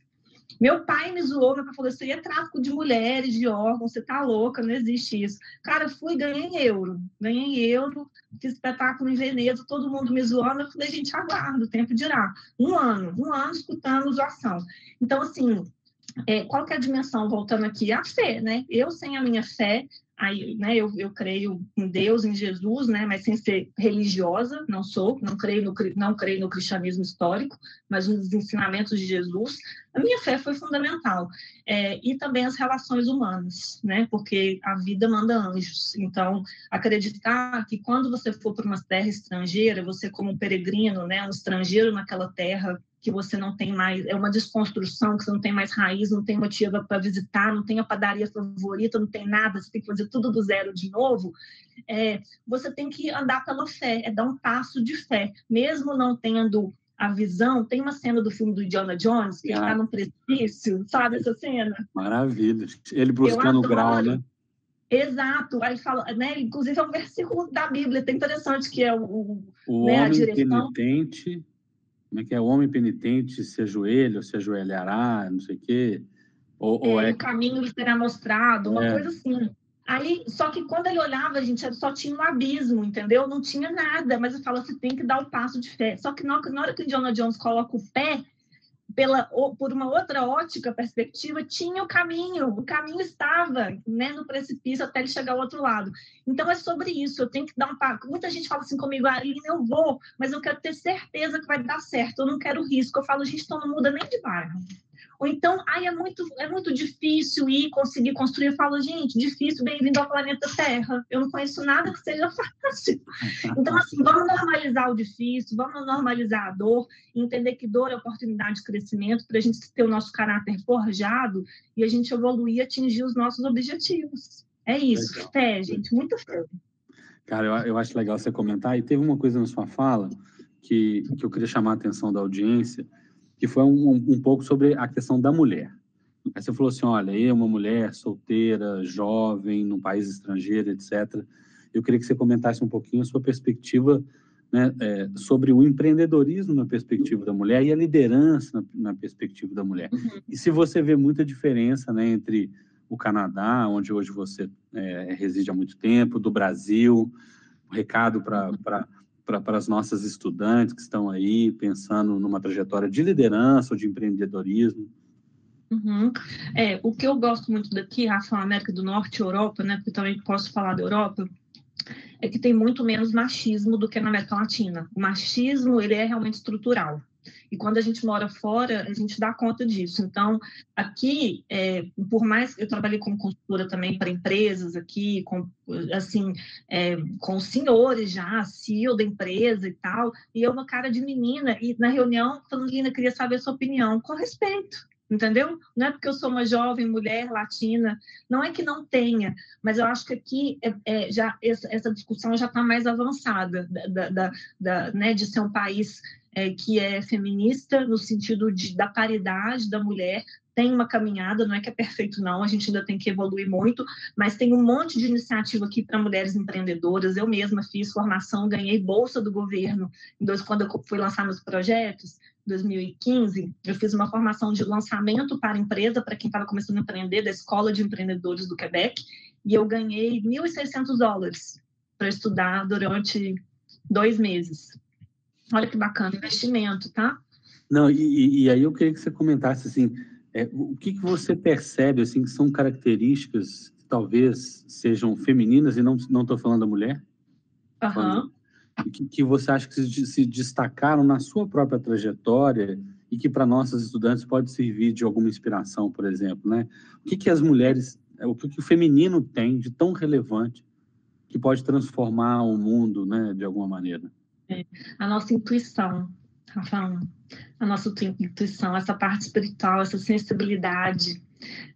Meu pai me zoou, meu pai falou: Isso aí é tráfico de mulheres, de órgãos, você tá louca, não existe isso. Cara, fui, ganhei euro, ganhei euro, fiz espetáculo em Veneza, todo mundo me zoando. Eu falei: Gente, aguardo, o tempo dirá. Um ano, um ano escutando zoação. Então, assim, é, qual que é a dimensão, voltando aqui? A fé, né? Eu, sem a minha fé, aí, né, eu, eu creio em Deus, em Jesus, né, mas sem ser religiosa, não sou, não creio no, não creio no cristianismo histórico, mas nos ensinamentos de Jesus. A minha fé foi fundamental. É, e também as relações humanas, né, porque a vida manda anjos. Então, acreditar que quando você for para uma terra estrangeira, você como um peregrino, né, um estrangeiro naquela terra, que você não tem mais, é uma desconstrução, que você não tem mais raiz, não tem motivo para visitar, não tem a padaria favorita, não tem nada, você tem que fazer tudo do zero de novo, é, você tem que andar pela fé, é dar um passo de fé, mesmo não tendo a visão. Tem uma cena do filme do Indiana Jones, que ah. ele está num precipício, sabe essa cena? Maravilha. Ele buscando o grau, né? Exato. Aí fala, né? Inclusive é um versículo da Bíblia, tem interessante que é o, o né, homem penitente como é que é? O homem penitente se ajoelha ou se ajoelhará, não sei o quê. Ou, é, ou é... O caminho lhe será mostrado, uma é. coisa assim. Aí, só que quando ele olhava, a gente só tinha um abismo, entendeu? Não tinha nada, mas eu falo, você tem que dar o passo de fé. Só que na hora que o Indiana Jones coloca o pé, pela, por uma outra ótica, perspectiva, tinha o caminho, o caminho estava né, no precipício até ele chegar ao outro lado. Então é sobre isso, eu tenho que dar um passo. Muita gente fala assim comigo, Aline, eu vou, mas eu quero ter certeza que vai dar certo, eu não quero risco. Eu falo, gente, então não muda nem de bairro. Ou então, ai, é muito, é muito difícil ir conseguir construir. Eu falo, gente, difícil, bem-vindo ao planeta Terra. Eu não conheço nada que seja fácil. (laughs) Então, assim, vamos normalizar o difícil, vamos normalizar a dor, entender que dor é oportunidade de crescimento para a gente ter o nosso caráter forjado e a gente evoluir e atingir os nossos objetivos. É isso, legal. fé, gente, muito fé. Cara, eu, eu acho legal você comentar. E teve uma coisa na sua fala que, que eu queria chamar a atenção da audiência que foi um, um pouco sobre a questão da mulher. Aí você falou assim, olha, eu, uma mulher solteira, jovem, num país estrangeiro, etc. Eu queria que você comentasse um pouquinho a sua perspectiva né, é, sobre o empreendedorismo na perspectiva da mulher e a liderança na, na perspectiva da mulher. Uhum. E se você vê muita diferença né, entre o Canadá, onde hoje você é, reside há muito tempo, do Brasil, um recado para para as nossas estudantes que estão aí pensando numa trajetória de liderança ou de empreendedorismo? Uhum. É, o que eu gosto muito daqui, Rafa, América do Norte, Europa, né, porque também posso falar da Europa, é que tem muito menos machismo do que na América Latina. O machismo, ele é realmente estrutural. E quando a gente mora fora, a gente dá conta disso. Então, aqui, é, por mais que eu trabalhei como consultora também para empresas aqui, com, assim, é, com senhores já, CEO da empresa e tal, e eu uma cara de menina, e na reunião, falando, Lina, queria saber a sua opinião, com respeito entendeu? Não é porque eu sou uma jovem mulher latina, não é que não tenha, mas eu acho que aqui é, é, já essa, discussão já está mais avançada da, da, da, né, de ser um país é, que é feminista no sentido de, da paridade da mulher. Tem uma caminhada, não é que é perfeito, não, a gente ainda tem que evoluir muito, mas tem um monte de iniciativa aqui para mulheres empreendedoras. Eu mesma fiz formação, ganhei bolsa do governo quando eu fui lançar meus projetos. 2015, eu fiz uma formação de lançamento para empresa, para quem estava começando a empreender, da Escola de Empreendedores do Quebec, e eu ganhei 1.600 dólares para estudar durante dois meses. Olha que bacana, investimento, tá? Não, e, e aí eu queria que você comentasse, assim, é, o que, que você percebe, assim, que são características que talvez sejam femininas, e não estou falando da mulher, Aham. Uhum que, que você acha que se, se destacaram na sua própria trajetória e que para nossas estudantes pode servir de alguma inspiração, por exemplo, né? O que, que as mulheres, o que, que o feminino tem de tão relevante que pode transformar o mundo, né, de alguma maneira? É, a nossa intuição, Rafael, a nossa intuição, essa parte espiritual, essa sensibilidade.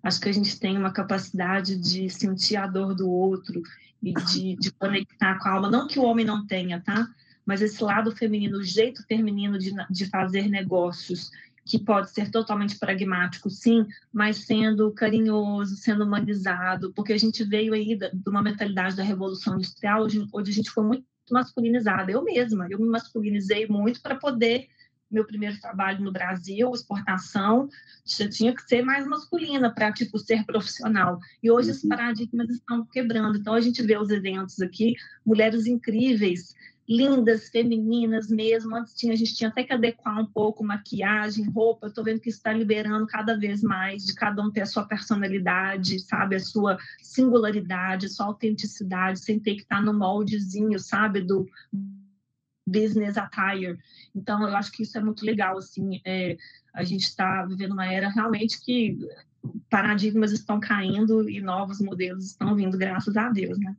Acho que a gente tem uma capacidade de sentir a dor do outro e de, de conectar com a alma. Não que o homem não tenha, tá? Mas esse lado feminino, o jeito feminino de, de fazer negócios, que pode ser totalmente pragmático, sim, mas sendo carinhoso, sendo humanizado, porque a gente veio aí de uma mentalidade da Revolução Industrial, onde, onde a gente foi muito masculinizada. Eu mesma, eu me masculinizei muito para poder meu primeiro trabalho no Brasil, exportação, já tinha que ser mais masculina para tipo ser profissional. E hoje uhum. esses paradigmas estão quebrando. Então a gente vê os eventos aqui, mulheres incríveis, lindas, femininas mesmo. Antes tinha, a gente tinha até que adequar um pouco maquiagem, roupa. Estou vendo que está liberando cada vez mais de cada um ter a sua personalidade, sabe, a sua singularidade, a sua autenticidade, sem ter que estar no moldezinho, sabe, do business attire. Então, eu acho que isso é muito legal, assim, é, a gente está vivendo uma era realmente que paradigmas estão caindo e novos modelos estão vindo, graças a Deus, né?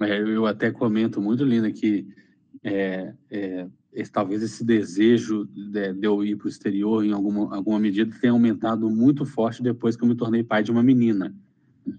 É, eu até comento muito, Lina, que é, é, esse, talvez esse desejo de, de eu ir para o exterior, em alguma, alguma medida, tenha aumentado muito forte depois que eu me tornei pai de uma menina.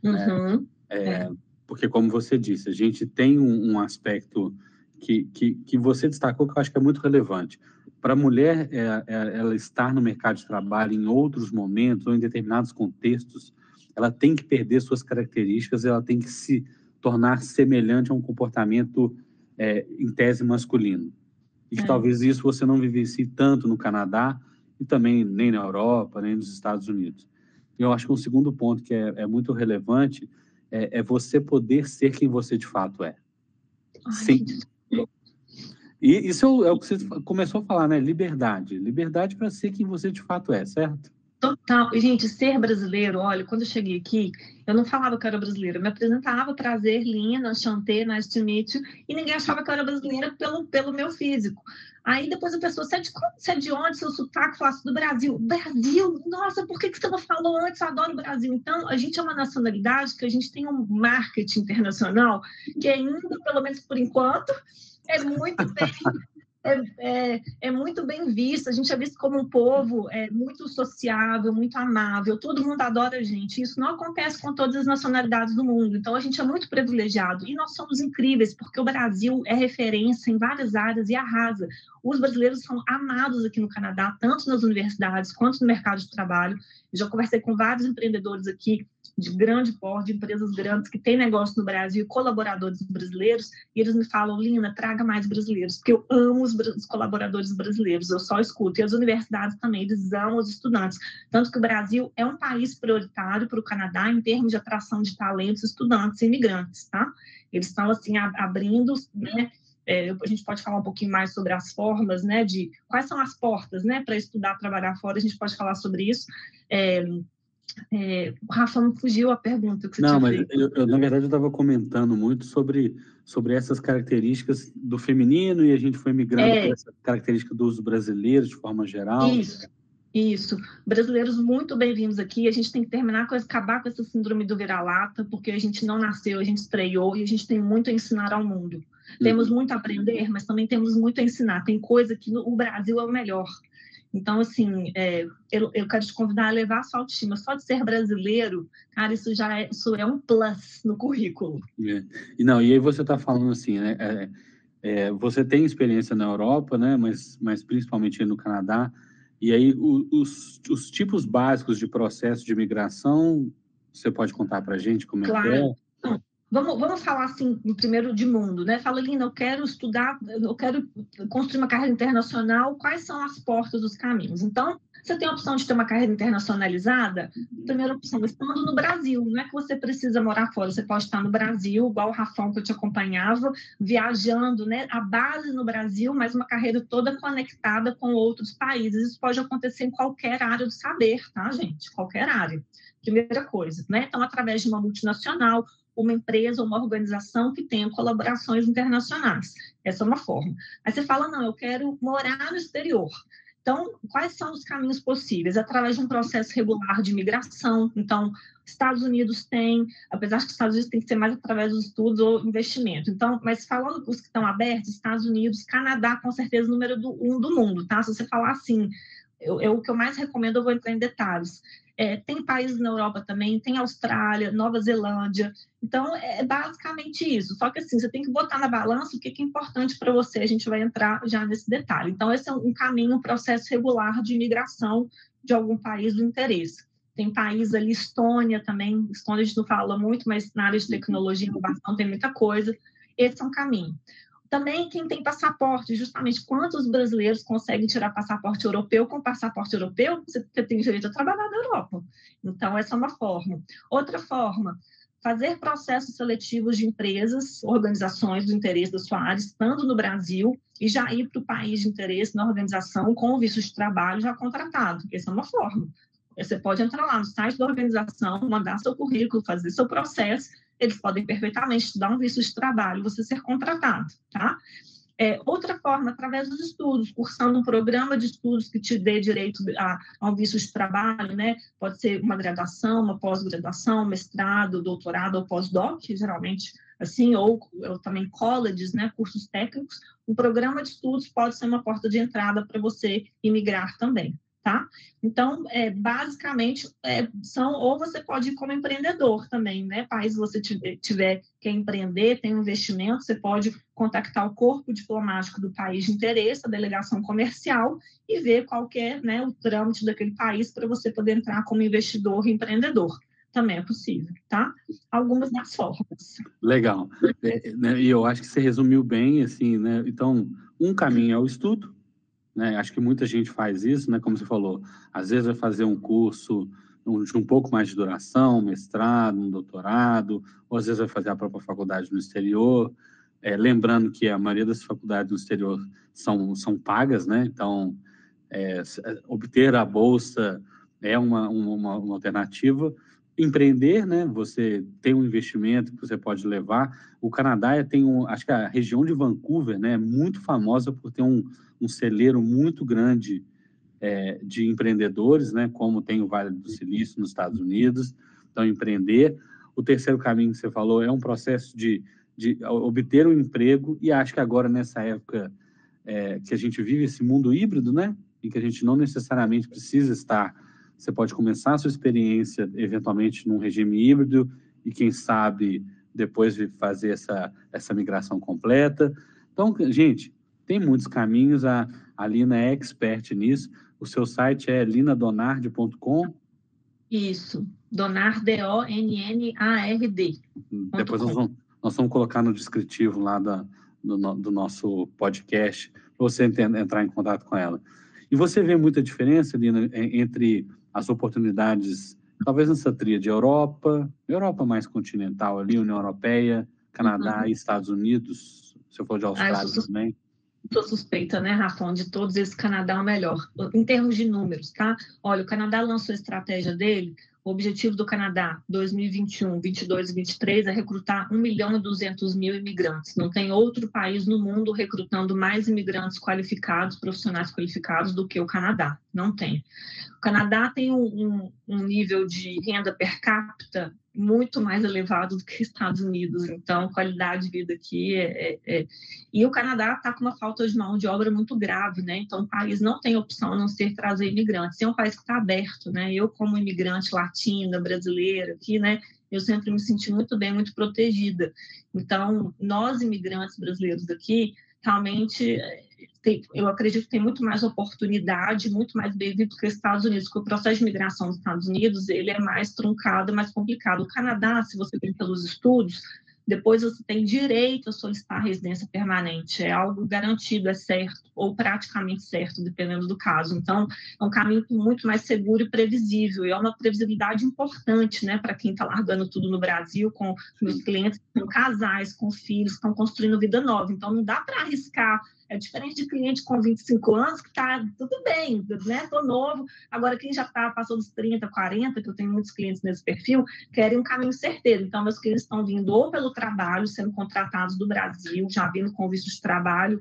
Né? Uhum. É, porque, como você disse, a gente tem um, um aspecto que, que, que você destacou que eu acho que é muito relevante. Para a mulher, é, é, ela estar no mercado de trabalho em outros momentos ou em determinados contextos, ela tem que perder suas características, ela tem que se tornar semelhante a um comportamento é, em tese masculino. E que é. talvez isso você não vivesse tanto no Canadá e também nem na Europa, nem nos Estados Unidos. Eu acho que um segundo ponto que é, é muito relevante é, é, você poder ser quem você de fato é. Ai, Sim. E isso é o que você começou a falar, né? Liberdade. Liberdade para ser quem você de fato é, certo? Total. Gente, ser brasileiro, olha, quando eu cheguei aqui, eu não falava que eu era brasileira. Eu me apresentava, prazer, Lina, Chantê, nice to meet you, e ninguém achava que eu era brasileira pelo, pelo meu físico. Aí depois a pessoa, você é de, você é de onde? Seu sotaque, falasse do Brasil. Brasil? Nossa, por que, que você não falou antes? Eu adoro o Brasil. Então, a gente é uma nacionalidade que a gente tem um marketing internacional que ainda, pelo menos por enquanto, é muito bem é, é, é, muito bem visto, a gente é visto como um povo é, muito sociável, muito amável, todo mundo adora a gente. Isso não acontece com todas as nacionalidades do mundo, então a gente é muito privilegiado e nós somos incríveis, porque o Brasil é referência em várias áreas e arrasa. Os brasileiros são amados aqui no Canadá, tanto nas universidades quanto no mercado de trabalho. Já conversei com vários empreendedores aqui de grande porte, empresas grandes que têm negócio no Brasil, colaboradores brasileiros, e eles me falam, Lina, traga mais brasileiros, porque eu amo os, os, colaboradores brasileiros, eu só escuto. E as universidades também, eles amam os estudantes. Tanto que o Brasil é um país prioritário para o Canadá em termos de atração de talentos, estudantes e imigrantes, tá? Eles estão, assim, abrindo, né? É, a gente pode falar um pouquinho mais sobre as formas, né, de quais são as portas, né, para estudar, trabalhar fora, a gente pode falar sobre isso. É, é, o Rafa não fugiu a pergunta que você Não, mas eu, eu, na verdade eu estava comentando muito sobre, sobre essas características do feminino e a gente foi migrando é. para essa característica dos brasileiros de forma geral. Isso, isso. Brasileiros muito bem-vindos aqui. A gente tem que terminar com acabar com essa síndrome do vira-lata, porque a gente não nasceu, a gente estreou e a gente tem muito a ensinar ao mundo. Temos uhum. muito a aprender, mas também temos muito a ensinar. Tem coisa que no, o Brasil é o melhor. Então, assim, é, eu, eu, quero te convidar a levar a sua autoestima. Só de ser brasileiro, cara, isso já é, isso é um plus no currículo. É. E não, e aí você está falando assim, né? É, é, você tem experiência na Europa, né? Mas, mas principalmente no Canadá. E aí, o, os, os tipos básicos de processo de migração, você pode contar para a gente como claro. é que é? Vamos, vamos falar assim, primeiro de mundo, né? Fala, Lina, eu quero estudar, eu quero construir uma carreira internacional, quais são as portas dos caminhos? Então, você tem a opção de ter uma carreira internacionalizada? Primeira opção, estando no Brasil, não é que você precisa morar fora, você pode estar no Brasil, igual o Rafão que eu te acompanhava, viajando, né? A base no Brasil, mas uma carreira toda conectada com outros países. Isso pode acontecer em qualquer área do saber, tá, gente? Qualquer área. Primeira coisa, né? Então, através de uma multinacional, uma empresa ou uma organização que tenha colaborações internacionais. Essa é uma forma. Aí você fala, não, eu quero morar no exterior. Então, quais são os caminhos possíveis? Através de um processo regular de imigração. Então, Estados Unidos tem, apesar que os Estados Unidos tem que ser mais através dos estudos ou investimento. Então, mas falando os que estão abertos, Estados Unidos, Canadá, com certeza, número do, um do mundo, tá? Se você falar assim, eu, o que eu mais recomendo, eu vou entrar em detalhes. É, tem países na Europa também, tem Austrália, Nova Zelândia. Então, é basicamente isso. Só que assim, você tem que botar na balança o que é importante para você. A gente vai entrar já nesse detalhe. Então, esse é um caminho, um processo regular de imigração de algum país do interesse. Tem país ali, Estônia também. Estônia a gente não fala muito, mas na área de tecnologia e inovação tem muita coisa. Esse é um caminho. Também quem tem passaporte, justamente quantos brasileiros conseguem tirar passaporte europeu com passaporte europeu? Você tem direito a trabalhar na Europa. Então, essa é uma forma. Outra forma, fazer processos seletivos de empresas, organizações do interesse da sua área, estando no Brasil, e já ir para o país de interesse na organização com o visto de trabalho já contratado. Essa é uma forma. Você pode entrar lá no site da organização, mandar seu currículo, fazer seu processo eles podem perfeitamente dar um visto de trabalho, você ser contratado, tá? É, outra forma, através dos estudos, cursando um programa de estudos que te dê direito a, a um visto de trabalho, né? Pode ser uma graduação, uma pós-graduação, mestrado, doutorado ou pós-doc, geralmente assim, ou, ou, também colleges, né? Cursos técnicos. Um programa de estudos pode ser uma porta de entrada para você imigrar também tá? Então, é, basicamente, é, são, ou você pode ir como empreendedor também, né? País você tiver, tiver quer empreender, tem um investimento, você pode contactar o corpo diplomático do país de interesse, a delegação comercial, e ver qual é né, o trâmite daquele país para você poder entrar como investidor e empreendedor também é possível, tá? Algumas das formas. Legal. É, né, e eu acho que você resumiu bem, assim, né? Então, um caminho é o estudo, né? Acho que muita gente faz isso, né? Como você falou, às vezes vai fazer um curso de um pouco mais de duração, um mestrado, um doutorado, ou às vezes vai fazer a própria faculdade no exterior. É, lembrando que a maioria das faculdades no exterior são, são pagas, né? Então, é, é obter a bolsa é uma, uma, uma, alternativa. Empreender, né? Você tem um investimento que você pode levar. O Canadá tem um, acho que a região de Vancouver, né? É muito famosa por ter um, um celeiro muito grande é, de empreendedores, né, como tem o Vale do Silício nos Estados Unidos. Então, empreender. O terceiro caminho que você falou é um processo de, de obter um emprego, e acho que agora, nessa época é, que a gente vive esse mundo híbrido, né? Em que a gente não necessariamente precisa estar. Você pode começar a sua experiência, eventualmente, num regime híbrido e, quem sabe, depois fazer essa, essa migração completa. Então, gente, tem muitos caminhos. A, a Lina é expert nisso. O seu site é linadonard.com. Isso, Donard, D-O-N-N-A-R-D. Depois nós vamos, nós vamos colocar no descritivo lá da, do, do nosso podcast para você entrar em contato com ela. E você vê muita diferença, Lina, entre as oportunidades, talvez nessa tríade Europa, Europa mais continental ali, União Europeia, Canadá uhum. e Estados Unidos. Você falou de ah, Austrália ah, também. Estou suspeita, né, Rafa? De todos esses, Canadá é o melhor. Em termos de números, tá? Olha, o Canadá lançou a estratégia dele o objetivo do Canadá 2021, 22 e 23 é recrutar 1 milhão e 200 mil imigrantes. Não tem outro país no mundo recrutando mais imigrantes qualificados, profissionais qualificados do que o Canadá. Não tem. O Canadá tem um, um nível de renda per capita muito mais elevado do que Estados Unidos. Então, qualidade de vida aqui é, é, é... e o Canadá está com uma falta de mão de obra muito grave, né? Então, o país não tem opção a não ser trazer imigrantes. É um país que está aberto, né? Eu como imigrante latina, brasileira, aqui, né? Eu sempre me senti muito bem, muito protegida. Então, nós imigrantes brasileiros daqui realmente tem, eu acredito que tem muito mais oportunidade, muito mais bem-vindo que os Estados Unidos, porque o processo de migração dos Estados Unidos ele é mais truncado, mais complicado. O Canadá, se você vem pelos estudos, depois você tem direito a solicitar residência permanente. É algo garantido, é certo, ou praticamente certo, dependendo do caso. Então, é um caminho muito mais seguro e previsível. E é uma previsibilidade importante, né, para quem está largando tudo no Brasil, com meus clientes, com casais, com filhos, estão construindo vida nova. Então, não dá para arriscar é diferente de cliente com 25 anos que está tudo bem, né? Estou novo. Agora, quem já está, passou dos 30, 40, que eu tenho muitos clientes nesse perfil, querem um caminho certeiro. Então, meus clientes estão vindo ou pelo trabalho, sendo contratados do Brasil, já vindo com visto de trabalho,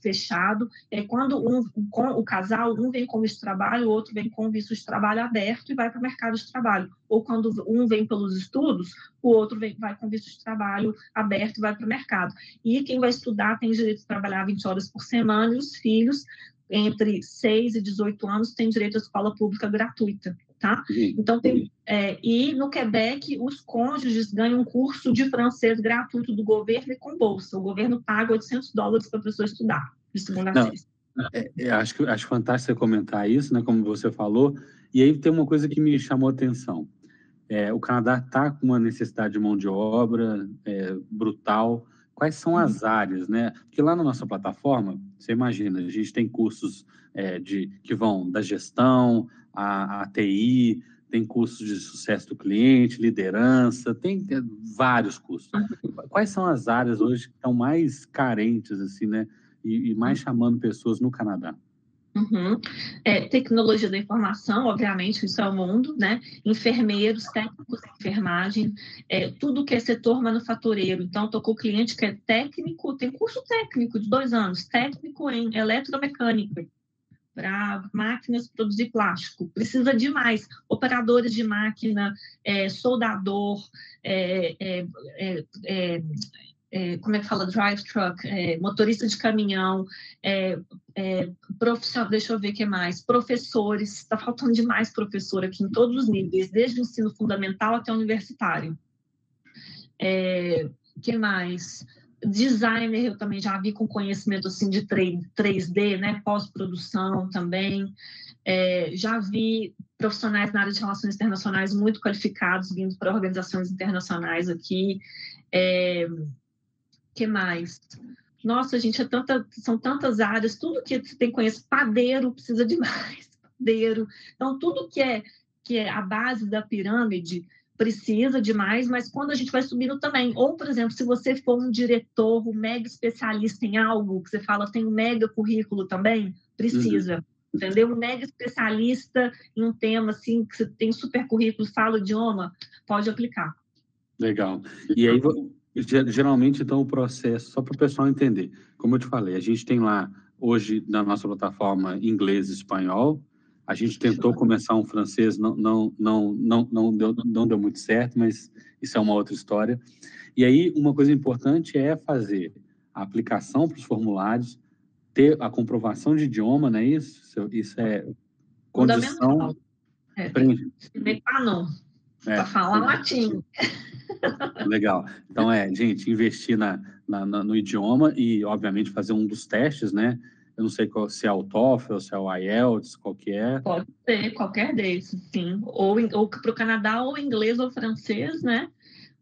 fechado. É quando um, com o casal, um vem com visto de trabalho, o outro vem com visto de trabalho aberto e vai para o mercado de trabalho. Ou quando um vem pelos estudos, o outro vem, vai com visto de trabalho aberto e vai para o mercado. E quem vai estudar tem direito de trabalhar 20 horas por semana e os filhos entre 6 e 18 anos têm direito à escola pública gratuita tá? Então, tem, é, e no Quebec, os cônjuges ganham um curso de francês gratuito do governo e com bolsa. O governo paga 800 dólares para a pessoa estudar, de segunda a sexta. É, é, acho, acho fantástico você comentar isso, né, como você falou. E aí tem uma coisa que me chamou a atenção. É, o Canadá está com uma necessidade de mão de obra é, brutal. Quais são as uhum. áreas, né? Porque lá na nossa plataforma, você imagina, a gente tem cursos é, de, que vão da gestão, a, a TI, tem cursos de sucesso do cliente, liderança, tem vários cursos. Quais são as áreas hoje que estão mais carentes, assim, né? E, e mais chamando pessoas no Canadá? Uhum. É, tecnologia da informação, obviamente, isso é o mundo, né? Enfermeiros, técnicos de enfermagem, é, tudo que é setor manufatureiro. Então, estou com o cliente que é técnico, tem curso técnico de dois anos, técnico em eletromecânica, para máquinas produzir plástico. Precisa de mais operadores de máquina, é, soldador, é, é, é, é, é como é que fala, drive truck, motorista de caminhão, profissional, deixa eu ver o que mais, professores, está faltando demais professor aqui em todos os níveis, desde o ensino fundamental até o universitário. O que mais? designer eu também já vi com conhecimento assim de 3D, né, pós-produção também. É, já vi profissionais na área de relações internacionais muito qualificados vindo para organizações internacionais aqui. É, que mais? Nossa, gente, é tanta, são tantas áreas, tudo que você tem conhecimento, padeiro precisa de (laughs) mais, padeiro. Então, tudo que é que é a base da pirâmide, precisa demais, mas quando a gente vai subindo também. Ou, por exemplo, se você for um diretor, um mega especialista em algo, que você fala tem um mega currículo também, precisa. Uhum. Entendeu? Um mega especialista em um tema assim, que você tem super currículo, fala o idioma, pode aplicar. Legal. E aí, geralmente, então, o processo, só para o pessoal entender, como eu te falei, a gente tem lá, hoje, na nossa plataforma, inglês e espanhol, a gente tentou começar um francês, não, não, não, não, não, deu, não deu muito certo, mas isso é uma outra história. E aí, uma coisa importante é fazer a aplicação para os formulários, ter a comprovação de idioma, não é isso? Isso é condição... É, não. É, para falar latim. (laughs) Legal. Então, é, gente, investir na, na, na, no idioma e, obviamente, fazer um dos testes, né? Eu não sei qual, se é o TOEFL, se é o IELTS, qual que é. Pode ser, qualquer desses, sim. Ou, ou para o Canadá, ou inglês ou francês, né?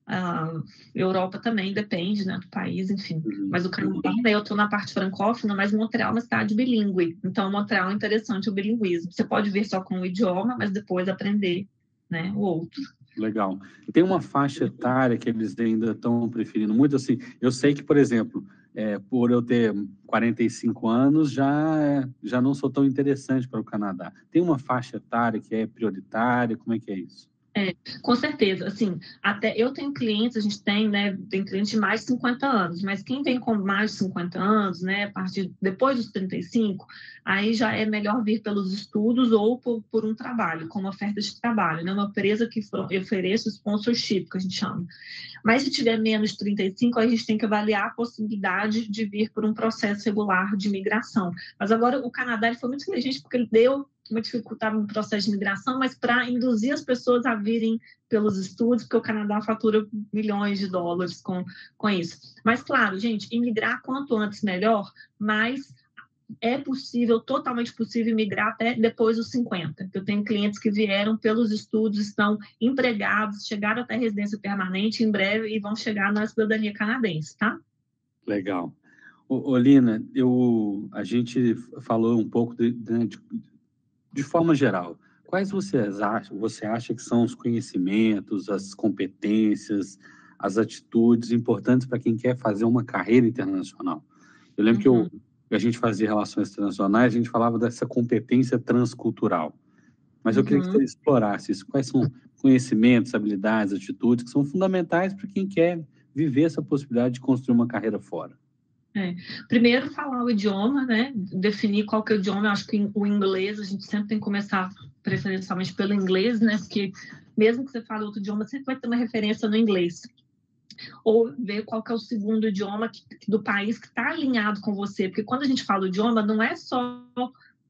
A Europa também depende né, do país, enfim. Uhum. Mas o Canadá, né, eu estou na parte francófona, mas Montreal é uma cidade bilíngue. Então, Montreal é interessante o bilinguismo. Você pode vir só com o idioma, mas depois aprender né, o outro. Legal. Tem uma faixa etária que eles ainda estão preferindo muito, assim, eu sei que, por exemplo, é, por eu ter 45 anos, já, já não sou tão interessante para o Canadá. Tem uma faixa etária que é prioritária? Como é que é isso? É, com certeza, assim, até eu tenho clientes, a gente tem, né, tem clientes de mais de 50 anos, mas quem vem com mais de 50 anos, né, a partir depois dos 35, aí já é melhor vir pelos estudos ou por, por um trabalho, como oferta de trabalho, né, uma empresa que ofereça sponsorship, que a gente chama. Mas se tiver menos de 35, a gente tem que avaliar a possibilidade de vir por um processo regular de migração. Mas agora o Canadá ele foi muito inteligente porque ele deu uma dificuldade no processo de migração, mas para induzir as pessoas a virem pelos estudos, porque o Canadá fatura milhões de dólares com, com isso. Mas, claro, gente, imigrar quanto antes melhor, mas é possível, totalmente possível, migrar até depois dos 50. Eu tenho clientes que vieram pelos estudos, estão empregados, chegaram até residência permanente em breve e vão chegar na cidadania canadense, tá? Legal. Olina, eu, a gente falou um pouco de, de, de forma geral, quais vocês acham, você acha que são os conhecimentos, as competências, as atitudes importantes para quem quer fazer uma carreira internacional? Eu lembro uhum. que eu, a gente fazia relações internacionais, a gente falava dessa competência transcultural. Mas eu uhum. queria que uhum. você explorasse isso. Quais são conhecimentos, habilidades, atitudes que são fundamentais para quem quer viver essa possibilidade de construir uma carreira fora? É. Primeiro, falar o idioma, né? Definir qual que é o idioma. Eu acho que o inglês, a gente sempre tem que começar preferencialmente pelo inglês, né? Porque mesmo que você fale outro idioma, sempre vai ter uma referência no inglês. Ou ver qual que é o segundo idioma que, do país que está alinhado com você. Porque quando a gente fala o idioma, não é só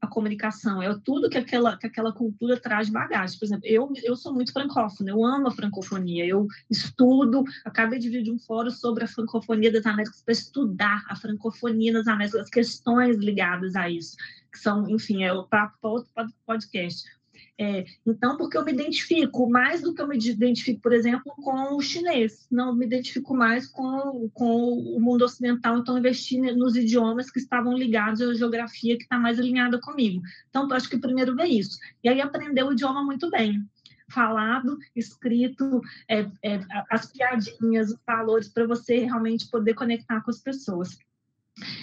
comunicação, é tudo que aquela, que aquela cultura traz bagagem. Por exemplo, eu, eu sou muito francófona, eu amo a francofonia, eu estudo, acabei de vir de um fórum sobre a francofonia das Américas para estudar a francofonia nas Américas, as questões ligadas a isso, que são, enfim, é o papo para outro podcast. É, então, porque eu me identifico mais do que eu me identifico, por exemplo, com o chinês. Não me identifico mais com, com o mundo ocidental, então investi nos idiomas que estavam ligados à geografia que está mais alinhada comigo. Então, acho que primeiro ver isso. E aí aprender o idioma muito bem falado, escrito, é, é, as piadinhas, os valores, para você realmente poder conectar com as pessoas.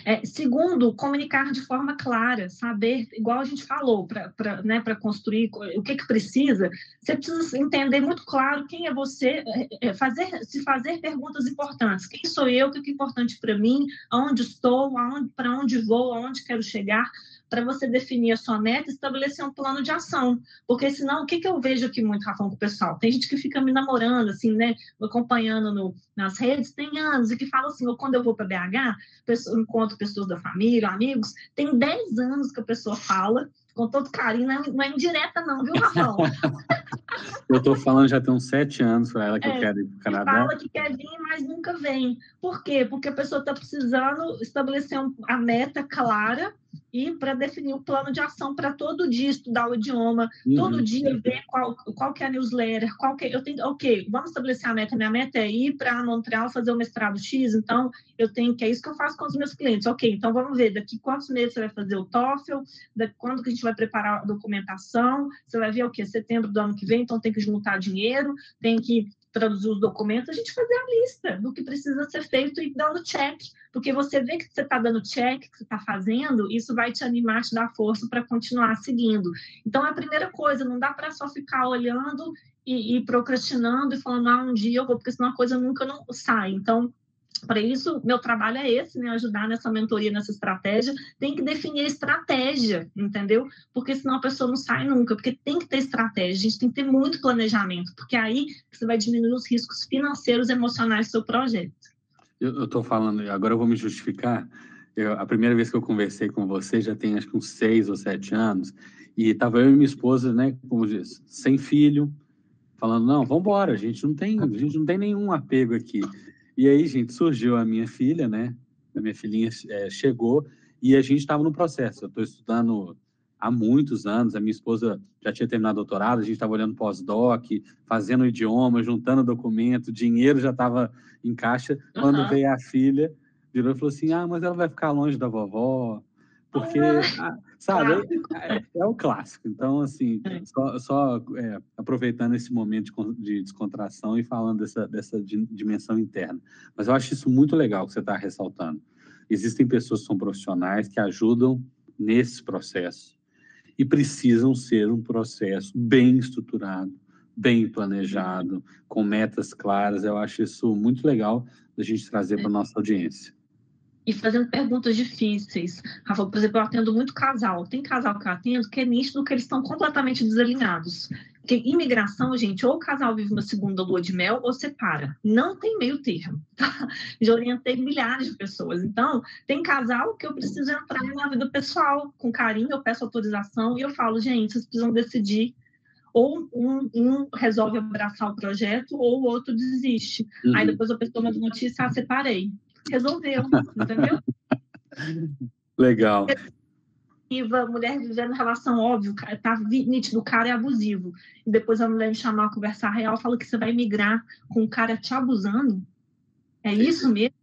É, segundo, comunicar de forma clara, saber, igual a gente falou, para né, construir o que, que precisa, você precisa entender muito claro quem é você, é, é fazer, se fazer perguntas importantes. Quem sou eu, o que é importante para mim, aonde estou, para onde vou, aonde quero chegar para você definir a sua meta estabelecer um plano de ação. Porque senão, o que, que eu vejo aqui muito, Rafão, com o pessoal? Tem gente que fica me namorando, assim, né? Acompanhando no, nas redes, tem anos, e que fala assim, ou quando eu vou para BH, pessoa, encontro pessoas da família, amigos, tem 10 anos que a pessoa fala, com todo carinho, não é, não é indireta não, viu, Rafão? (laughs) eu estou falando já tem uns sete anos para ela que é, eu quero ir para o Canadá. Fala que quer vir, mas nunca vem. Por quê? Porque a pessoa está precisando estabelecer um, a meta clara e para definir o plano de ação para todo dia estudar o idioma, uhum. todo dia ver qual, qual que é a newsletter, qual que é, eu tenho, ok, vamos estabelecer a meta, minha meta é ir para Montreal fazer o mestrado X, então eu tenho que, é isso que eu faço com os meus clientes, ok, então vamos ver, daqui quantos meses você vai fazer o TOEFL, da, quando que a gente vai preparar a documentação, você vai ver o que, setembro do ano que vem, então tem que juntar dinheiro, tem que traduzir os documentos, a gente fazer a lista do que precisa ser feito e dando check, porque você vê que você está dando check, que você está fazendo, isso vai te animar, te dar força para continuar seguindo. Então, é a primeira coisa, não dá para só ficar olhando e, e, procrastinando e falando, ah, um dia eu vou, porque senão a coisa nunca não sai. Então, para isso, meu trabalho é esse, né? Ajudar nessa mentoria, nessa estratégia. Tem que definir estratégia, entendeu? Porque senão a pessoa não sai nunca, porque tem que ter estratégia, a gente tem que ter muito planejamento, porque aí você vai diminuir os riscos financeiros emocionais do seu projeto. Eu estou falando, agora eu vou me justificar. eu, a primeira vez que eu conversei com você já tem acho que uns seis ou sete anos, e estava eu e minha esposa, né, como diz, sem filho, falando, não, vamos embora, a gente não tem, a gente não tem nenhum apego aqui. E aí, gente, surgiu a minha filha, né, a minha filhinha é, chegou, e a gente estava no processo, eu estou estudando há muitos anos, a minha esposa já tinha terminado doutorado, a gente estava olhando pós-doc, fazendo idioma, juntando documento, dinheiro já estava em caixa, quando uhum. veio a filha, virou e falou assim, ah, mas ela vai ficar longe da vovó, porque, ah, sabe, é, é, é, o clássico. Então, assim, é. só, só é, aproveitando esse momento de, de, descontração e falando dessa, dessa dimensão interna. Mas eu acho isso muito legal que você está ressaltando. Existem pessoas que são profissionais que ajudam nesse processo e precisam ser um processo bem estruturado, bem planejado, com metas claras. Eu acho isso muito legal da gente trazer para a nossa audiência e fazendo perguntas difíceis. Rafa, por exemplo, eu atendo muito casal. Tem casal que eu atendo que é nítido que eles estão completamente desalinhados. Porque imigração, gente, ou o casal vive uma segunda lua de mel ou separa. Não tem meio termo. (laughs) Tá? Já orientei milhares de pessoas. Então, tem casal que eu preciso entrar na vida pessoal com carinho, eu peço autorização e eu falo, gente, vocês precisam decidir ou um, um, resolve abraçar o projeto ou o outro desiste. Uhum. Aí depois a pessoa manda notícia, ah, separei resolveu, entendeu? (laughs) Legal. mulher vivendo relação óbvio, tá nítido, o cara é abusivo. E depois a mulher me chamar a conversar real, fala que você vai migrar com o cara te abusando. É isso mesmo?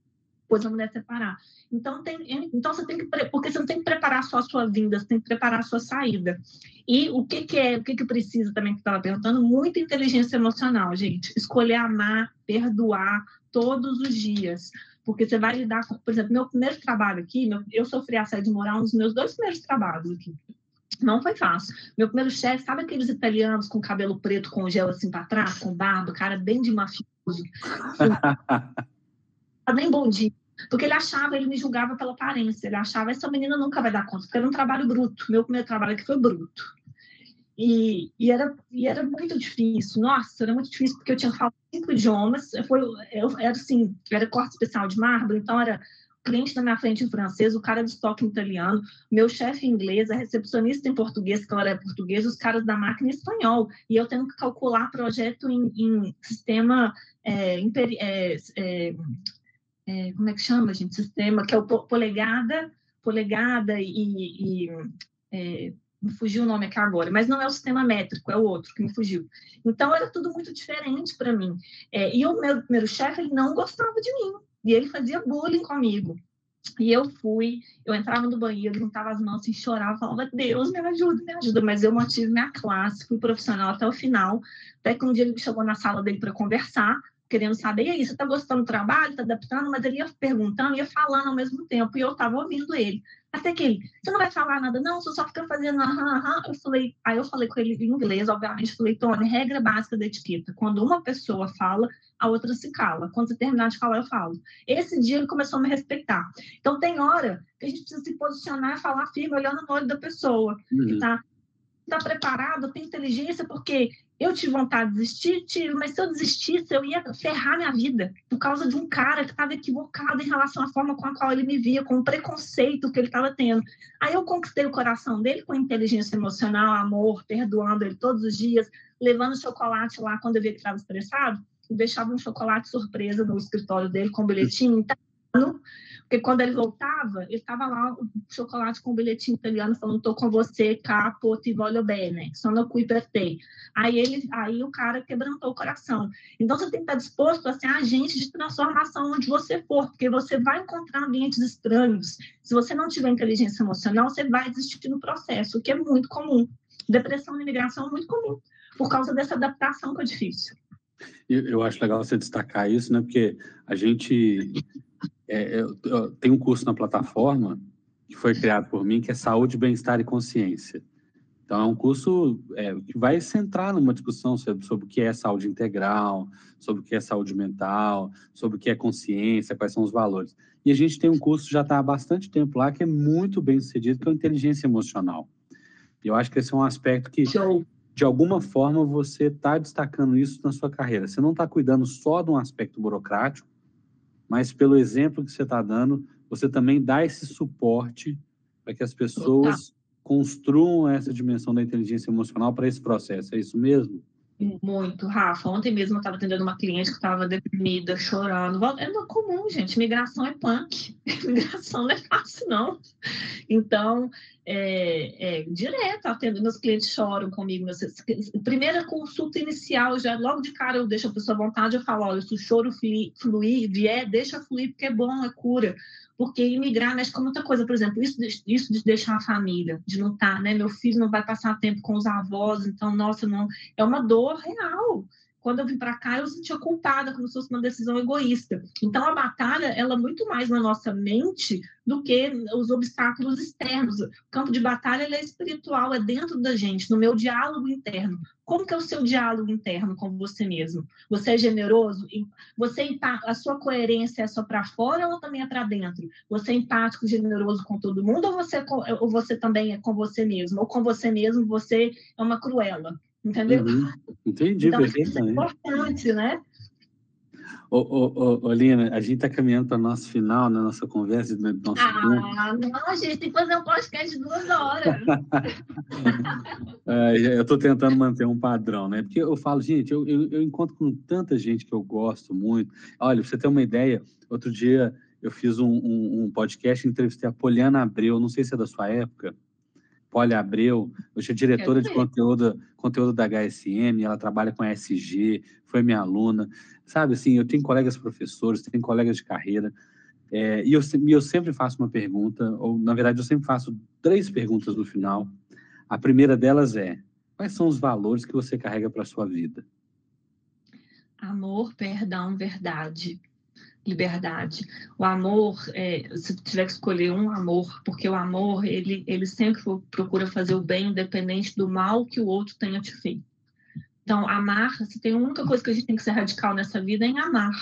Depois a mulher separar. Então, tem, então você tem que, porque você não tem que preparar só a sua vinda, você tem que preparar a sua saída. E o que, que é, o que, que precisa também que estava perguntando? Muita inteligência emocional, gente. Escolher amar, perdoar todos os dias porque você vai lidar com, por exemplo, meu primeiro trabalho aqui, meu, eu sofri assédio moral nos meus dois primeiros trabalhos aqui. Não foi fácil. Meu primeiro chefe, sabe aqueles italianos com cabelo preto com gel assim para trás, com barba, cara bem de mafioso? (laughs) nem bom dia. Porque ele achava, ele me julgava pela aparência. Ele achava, essa menina nunca vai dar conta, porque era um trabalho bruto. Meu primeiro trabalho aqui foi bruto. E, e, era, e era muito difícil, nossa, era muito difícil, porque eu tinha falado cinco idiomas, foi, eu, era assim, era corte especial de mármore, então era cliente na minha frente em francês, o cara do estoque em italiano, meu chefe em inglês, a recepcionista em português, que ela era portuguesa, os caras da máquina em espanhol, e eu tendo que calcular projeto em, em sistema, é, imperi, é, é, é, como é que chama, gente, sistema, que é o polegada, polegada e, e é, me fugiu o nome aqui agora, mas não é o sistema métrico, é o outro que me fugiu. Então era tudo muito diferente para mim. É, e o meu primeiro chefe, ele não gostava de mim, e ele fazia bullying comigo. E eu fui, eu entrava no banheiro, juntava as mãos e assim, chorava, falava, Deus, me ajuda, me ajuda. Mas eu mantive minha classe, fui profissional até o final. Até que um dia ele chegou na sala dele para conversar, querendo saber, e aí, você está gostando do trabalho, está adaptando? Mas ele ia perguntando, ia falando ao mesmo tempo, e eu estava ouvindo ele. Até que ele, você não vai falar nada, não, você só fica fazendo aham, aham. Eu falei, aí eu falei com ele em inglês, obviamente, falei, Tony, regra básica da etiqueta. Quando uma pessoa fala, a outra se cala. Quando você terminar de falar, eu falo. Esse dia ele começou a me respeitar. Então tem hora que a gente precisa se posicionar e falar firme, olhando no olho da pessoa. Uhum. Que tá está preparado, tem inteligência, porque eu tive vontade de desistir, tive, mas se eu desistisse, eu ia ferrar minha vida por causa de um cara que estava equivocado em relação à forma com a qual ele me via, com o preconceito que ele estava tendo. Aí eu conquistei o coração dele com inteligência emocional, amor, perdoando ele todos os dias, levando chocolate lá quando eu via que estava estressado, e deixava um chocolate surpresa no escritório dele com um bilhetinho. Então, porque quando ele voltava, ele estava lá, o chocolate com o bilhetinho italiano falando, estou com você, capo, ti voglio bene, sono qui per te. Aí, ele, aí o cara quebrantou o coração. Então, você tem que estar disposto a ser agente de transformação onde você for, porque você vai encontrar ambientes estranhos. Se você não tiver inteligência emocional, você vai desistir no processo, o que é muito comum. Depressão e imigração é muito comum, por causa dessa adaptação que é difícil. Eu acho legal você destacar isso, né? Porque a gente é, eu, eu, tem um curso na plataforma que foi criado por mim, que é Saúde, Bem-Estar e Consciência. Então, é um curso é, que vai centrar numa discussão sobre, sobre, o que é saúde integral, sobre o que é saúde mental, sobre o que é consciência, quais são os valores. E a gente tem um curso já está há bastante tempo lá, que é muito bem sucedido, que é a inteligência emocional. E eu acho que esse é um aspecto que, de alguma forma, você está destacando isso na sua carreira. Você não está cuidando só de um aspecto burocrático, mas pelo exemplo que você está dando, você também dá esse suporte para que as pessoas construam essa dimensão da inteligência emocional para esse processo. É isso mesmo? Muito, Rafa. Ontem mesmo eu estava atendendo uma cliente que estava deprimida, chorando. É comum, gente. Migração é punk. (laughs) Migração não é fácil, não. Então, é, é, direto, atendo, meus clientes choram comigo. Primeira consulta inicial, já logo de cara eu deixo a pessoa à vontade, eu falo, olha, se o choro fluir, vier, deixa fluir, porque é bom, é cura porque imigrar mexe com muita coisa, por exemplo, isso, isso de deixar a família, de não estar, tá, né? Meu filho não vai passar tempo com os avós, então, nossa, não, é uma dor real quando eu vim para cá, eu sentia culpada, como se fosse uma decisão egoísta. Então, a batalha, ela é muito mais na nossa mente do que os obstáculos externos. O campo de batalha, é espiritual, é dentro da gente, no meu diálogo interno. Como que é o seu diálogo interno com você mesmo? Você é generoso? Você a sua coerência é só para fora ou também é para dentro? Você é empático, generoso com todo mundo ou você, ou você também é com você mesmo? Ou com você mesmo você é uma cruela? Entendeu? Uhum. Entendi, então, perfeitamente. Isso é importante, né? Ô, ô, ô, Lina, a gente está caminhando para o nosso final, na nossa conversa. No nosso ah, não, a gente tem que fazer um podcast de duas horas. (laughs) é, eu estou tentando manter um padrão, né? Porque eu falo, gente, eu, eu, eu, encontro com tanta gente que eu gosto muito. Olha, pra você ter uma ideia, outro dia eu fiz um, um, um podcast, entrevistei a Poliana Abreu, não sei se é da sua época. Poli Abreu, hoje é diretora de conteúdo, conteúdo da HSM, ela trabalha com a SG, foi minha aluna. Sabe, assim, eu tenho colegas professores, tenho colegas de carreira, é, e eu, eu sempre faço uma pergunta, ou na verdade eu sempre faço três perguntas no final. A primeira delas é: quais são os valores que você carrega para a sua vida? Amor, perdão, verdade liberdade. O amor, é, se tiver que escolher um amor, porque o amor, ele, ele sempre procura fazer o bem, independente do mal que o outro tenha te feito. Então, amar, se tem a única coisa que a gente tem que ser radical nessa vida é em amar.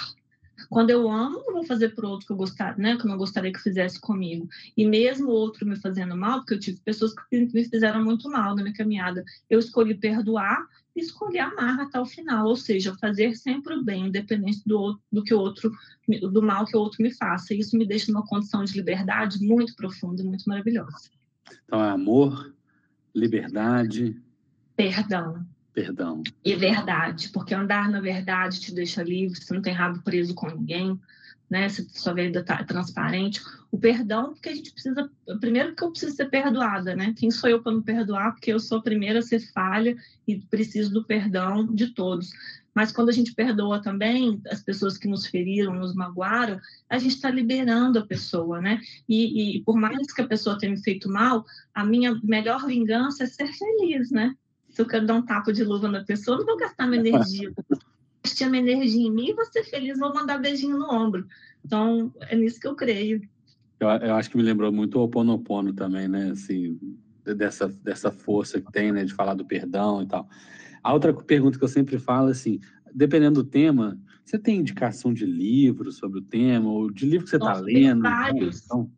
Quando eu amo, não vou fazer para o outro que eu gostaria, né, que eu não gostaria que fizesse comigo. E mesmo o outro me fazendo mal, porque eu tive pessoas que me fizeram muito mal na minha caminhada, eu escolhi perdoar e escolhi amar até o final, ou seja, fazer sempre o bem, independente do, do que o outro, do mal que o outro me faça. Isso me deixa numa condição de liberdade muito profunda, muito maravilhosa. Então, é amor, liberdade, perdão Perdão. E verdade, porque andar na verdade te deixa livre, você não tem rabo preso com ninguém, né? Se sua vida tá transparente. O perdão, porque a gente precisa, primeiro que eu preciso ser perdoada, né? Quem sou eu para me perdoar? Porque eu sou a primeira a ser falha e preciso do perdão de todos. Mas quando a gente perdoa também as pessoas que nos feriram, nos magoaram, a gente está liberando a pessoa, né? E, e por mais que a pessoa tenha me feito mal, a minha melhor vingança é ser feliz, né? se eu quero dar um tapa de luva na pessoa, não vou gastar minha energia. Investir minha energia em mim, vou ser feliz, vou mandar beijinho no ombro. Então, é nisso que eu creio. Eu, eu acho que me lembrou muito o Oponopono também, né? Assim, dessa, dessa força que tem, né? De falar do perdão e tal. A outra pergunta que eu sempre falo, assim, dependendo do tema, você tem indicação de livro sobre o tema, ou de livro que você está lendo? Tem vários. Então...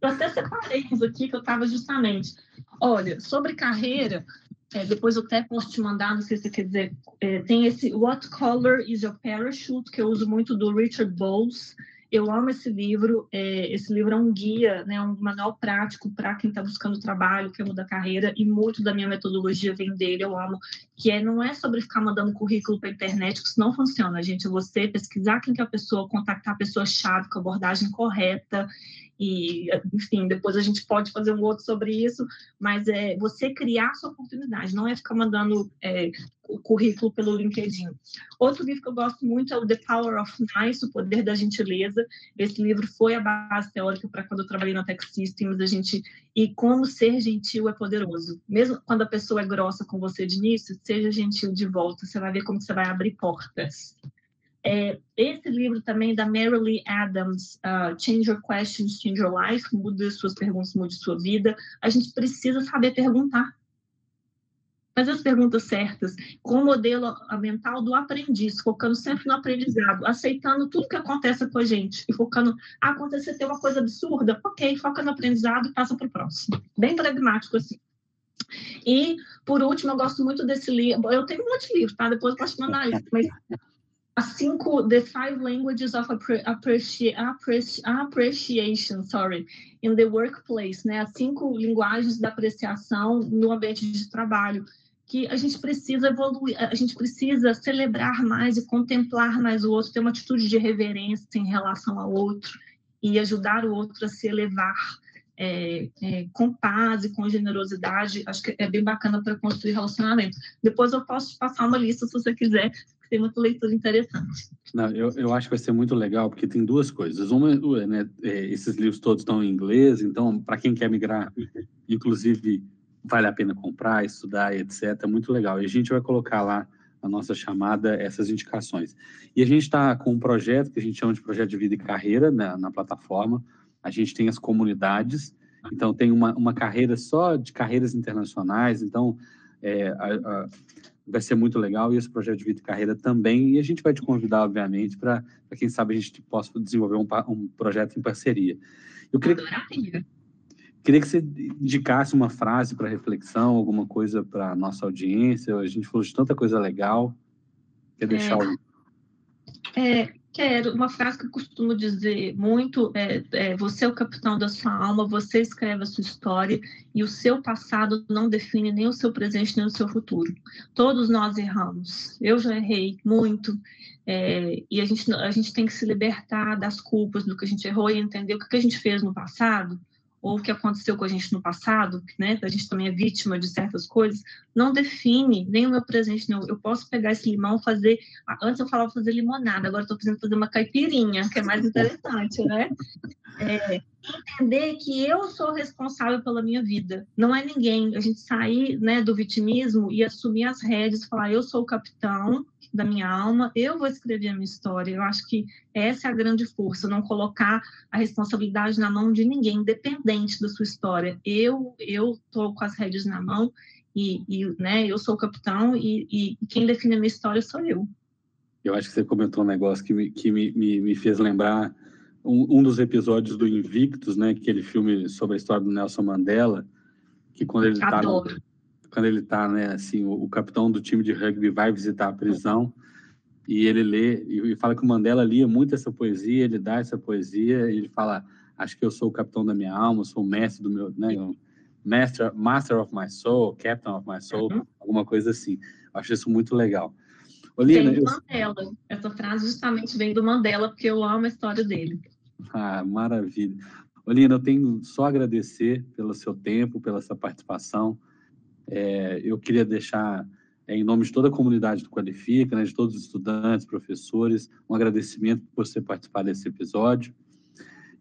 Eu até separei uns aqui que eu estava justamente. Olha, sobre carreira, é, depois eu até posso te mandar, não sei se você quer dizer, é, tem esse What Color is Your Parachute, que eu uso muito do Richard Bowles. Eu amo esse livro. É, esse livro é um guia, né, um manual prático para quem está buscando trabalho, quer mudar carreira, e muito da minha metodologia vem dele. Eu amo. Que é, não é sobre ficar mandando currículo para internet, que isso não funciona, gente. É você pesquisar quem que é a pessoa, contactar a pessoa-chave com a abordagem correta e, enfim, depois a gente pode fazer um outro sobre isso, mas é você criar sua oportunidade, não é ficar mandando é, o currículo pelo LinkedIn. Outro livro que eu gosto muito é o The Power of Nice, O Poder da Gentileza. Esse livro foi a base teórica para quando eu trabalhei na Tech Systems, a gente e como ser gentil é poderoso. Mesmo quando a pessoa é grossa com você de início, seja gentil de volta, você vai ver como você vai abrir portas. É, esse livro também da Mary Lee Adams, uh, Change Your Questions, Change Your Life, mude suas perguntas, mude sua vida. A gente precisa saber perguntar. Fazer as perguntas certas, com o modelo mental do aprendiz, focando sempre no aprendizado, aceitando tudo que acontece com a gente e focando, ah, acontecer ter uma coisa absurda, ok, foca no aprendizado e passa para o próximo. Bem pragmático assim. E, por último, eu gosto muito desse livro. Eu tenho um monte de livros, tá? Depois eu posso mandar isso. Mas as cinco, the five languages of appreci appreci appreciation, sorry, in the workplace, né? As cinco linguagens da apreciação no ambiente de trabalho, que a gente precisa evoluir, a gente precisa celebrar mais e contemplar mais o outro, ter uma atitude de reverência em relação ao outro e ajudar o outro a se elevar é, é, com paz e com generosidade, acho que é bem bacana para construir relacionamento. Depois eu posso te passar uma lista se você quiser, tem muita leitura interessante. Não, eu, eu acho que vai ser muito legal, porque tem duas coisas. Uma, né, é, esses livros todos estão em inglês, então, para quem quer migrar, inclusive, vale a pena comprar, estudar, etc. É muito legal. E a gente vai colocar lá a nossa chamada, essas indicações. E a gente está com um projeto que a gente chama de projeto de vida e carreira na plataforma. A gente tem as comunidades, então tem uma, uma carreira só de carreiras internacionais, então é, a, vai ser muito legal e esse projeto de vida e carreira também. E a gente vai te convidar, obviamente, para quem sabe a gente possa desenvolver um, um projeto em parceria. Eu queria, Maravilha. queria que você indicasse uma frase para reflexão, alguma coisa para nossa audiência. A gente falou de tanta coisa legal. Quer deixar é, o... é, Quero. Uma frase que eu costumo dizer muito é, é, você é o capitão da sua alma, você escreve a sua história e o seu passado não define nem o seu presente nem o seu futuro. Todos nós erramos. Eu já errei muito. É, e a gente, a gente tem que se libertar das culpas do que a gente errou e entender o que a gente fez no passado ou o que aconteceu com a gente no passado, né? A gente também é vítima de certas coisas, não define nem o meu presente, não. Eu posso pegar esse limão, fazer. Antes eu falava fazer limonada, agora estou precisando fazer uma caipirinha, que é mais interessante, né? É, entender que eu sou responsável pela minha vida, não é ninguém. A gente sair né, do vitimismo e assumir as rédeas, falar eu sou o capitão da minha alma, eu vou escrever a minha história. Eu acho que essa é a grande força, não colocar a responsabilidade na mão de ninguém, independente da sua história. Eu eu tô com as rédeas na mão e, e né, eu sou o capitão e, e, quem define a minha história sou eu. Eu acho que você comentou um negócio que me, que me, me, me fez lembrar um, um, dos episódios do Invictus, né, aquele filme sobre a história do Nelson Mandela, que quando ele está quando ele está, né, assim, o, o, capitão do time de rugby vai visitar a prisão e ele lê e, e, fala que o Mandela lia muito essa poesia, ele dá essa poesia e ele fala, acho que eu sou o capitão da minha alma, sou o mestre do meu, né, master, master of my soul, captain of my soul, uhum. alguma coisa assim. Acho isso muito legal. Olina, vem do eu... Mandela. Essa frase justamente vem do Mandela, porque eu amo a história dele. Ah, maravilha. Olina, eu tenho só a agradecer pelo seu tempo, pela sua participação. É, eu queria deixar, é, em nome de toda a comunidade do Qualifica, né, de todos os estudantes, professores, um agradecimento por você participar desse episódio.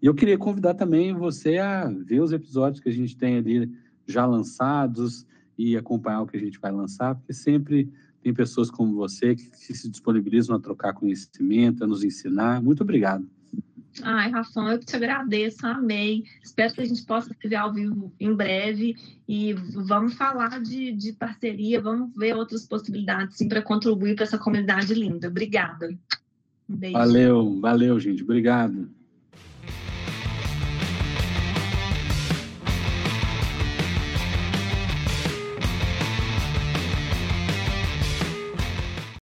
E eu queria convidar também você a ver os episódios que a gente tem ali já lançados e acompanhar o que a gente vai lançar, porque sempre tem pessoas como você que se disponibilizam a trocar conhecimento, a nos ensinar. Muito obrigado. Ai, Rafão, eu te agradeço, amei. Espero que a gente possa se ver ao vivo em breve e vamos falar de, de parceria, vamos ver outras possibilidades para contribuir para essa comunidade linda. Obrigada. Um beijo. Valeu, valeu, gente. Obrigado.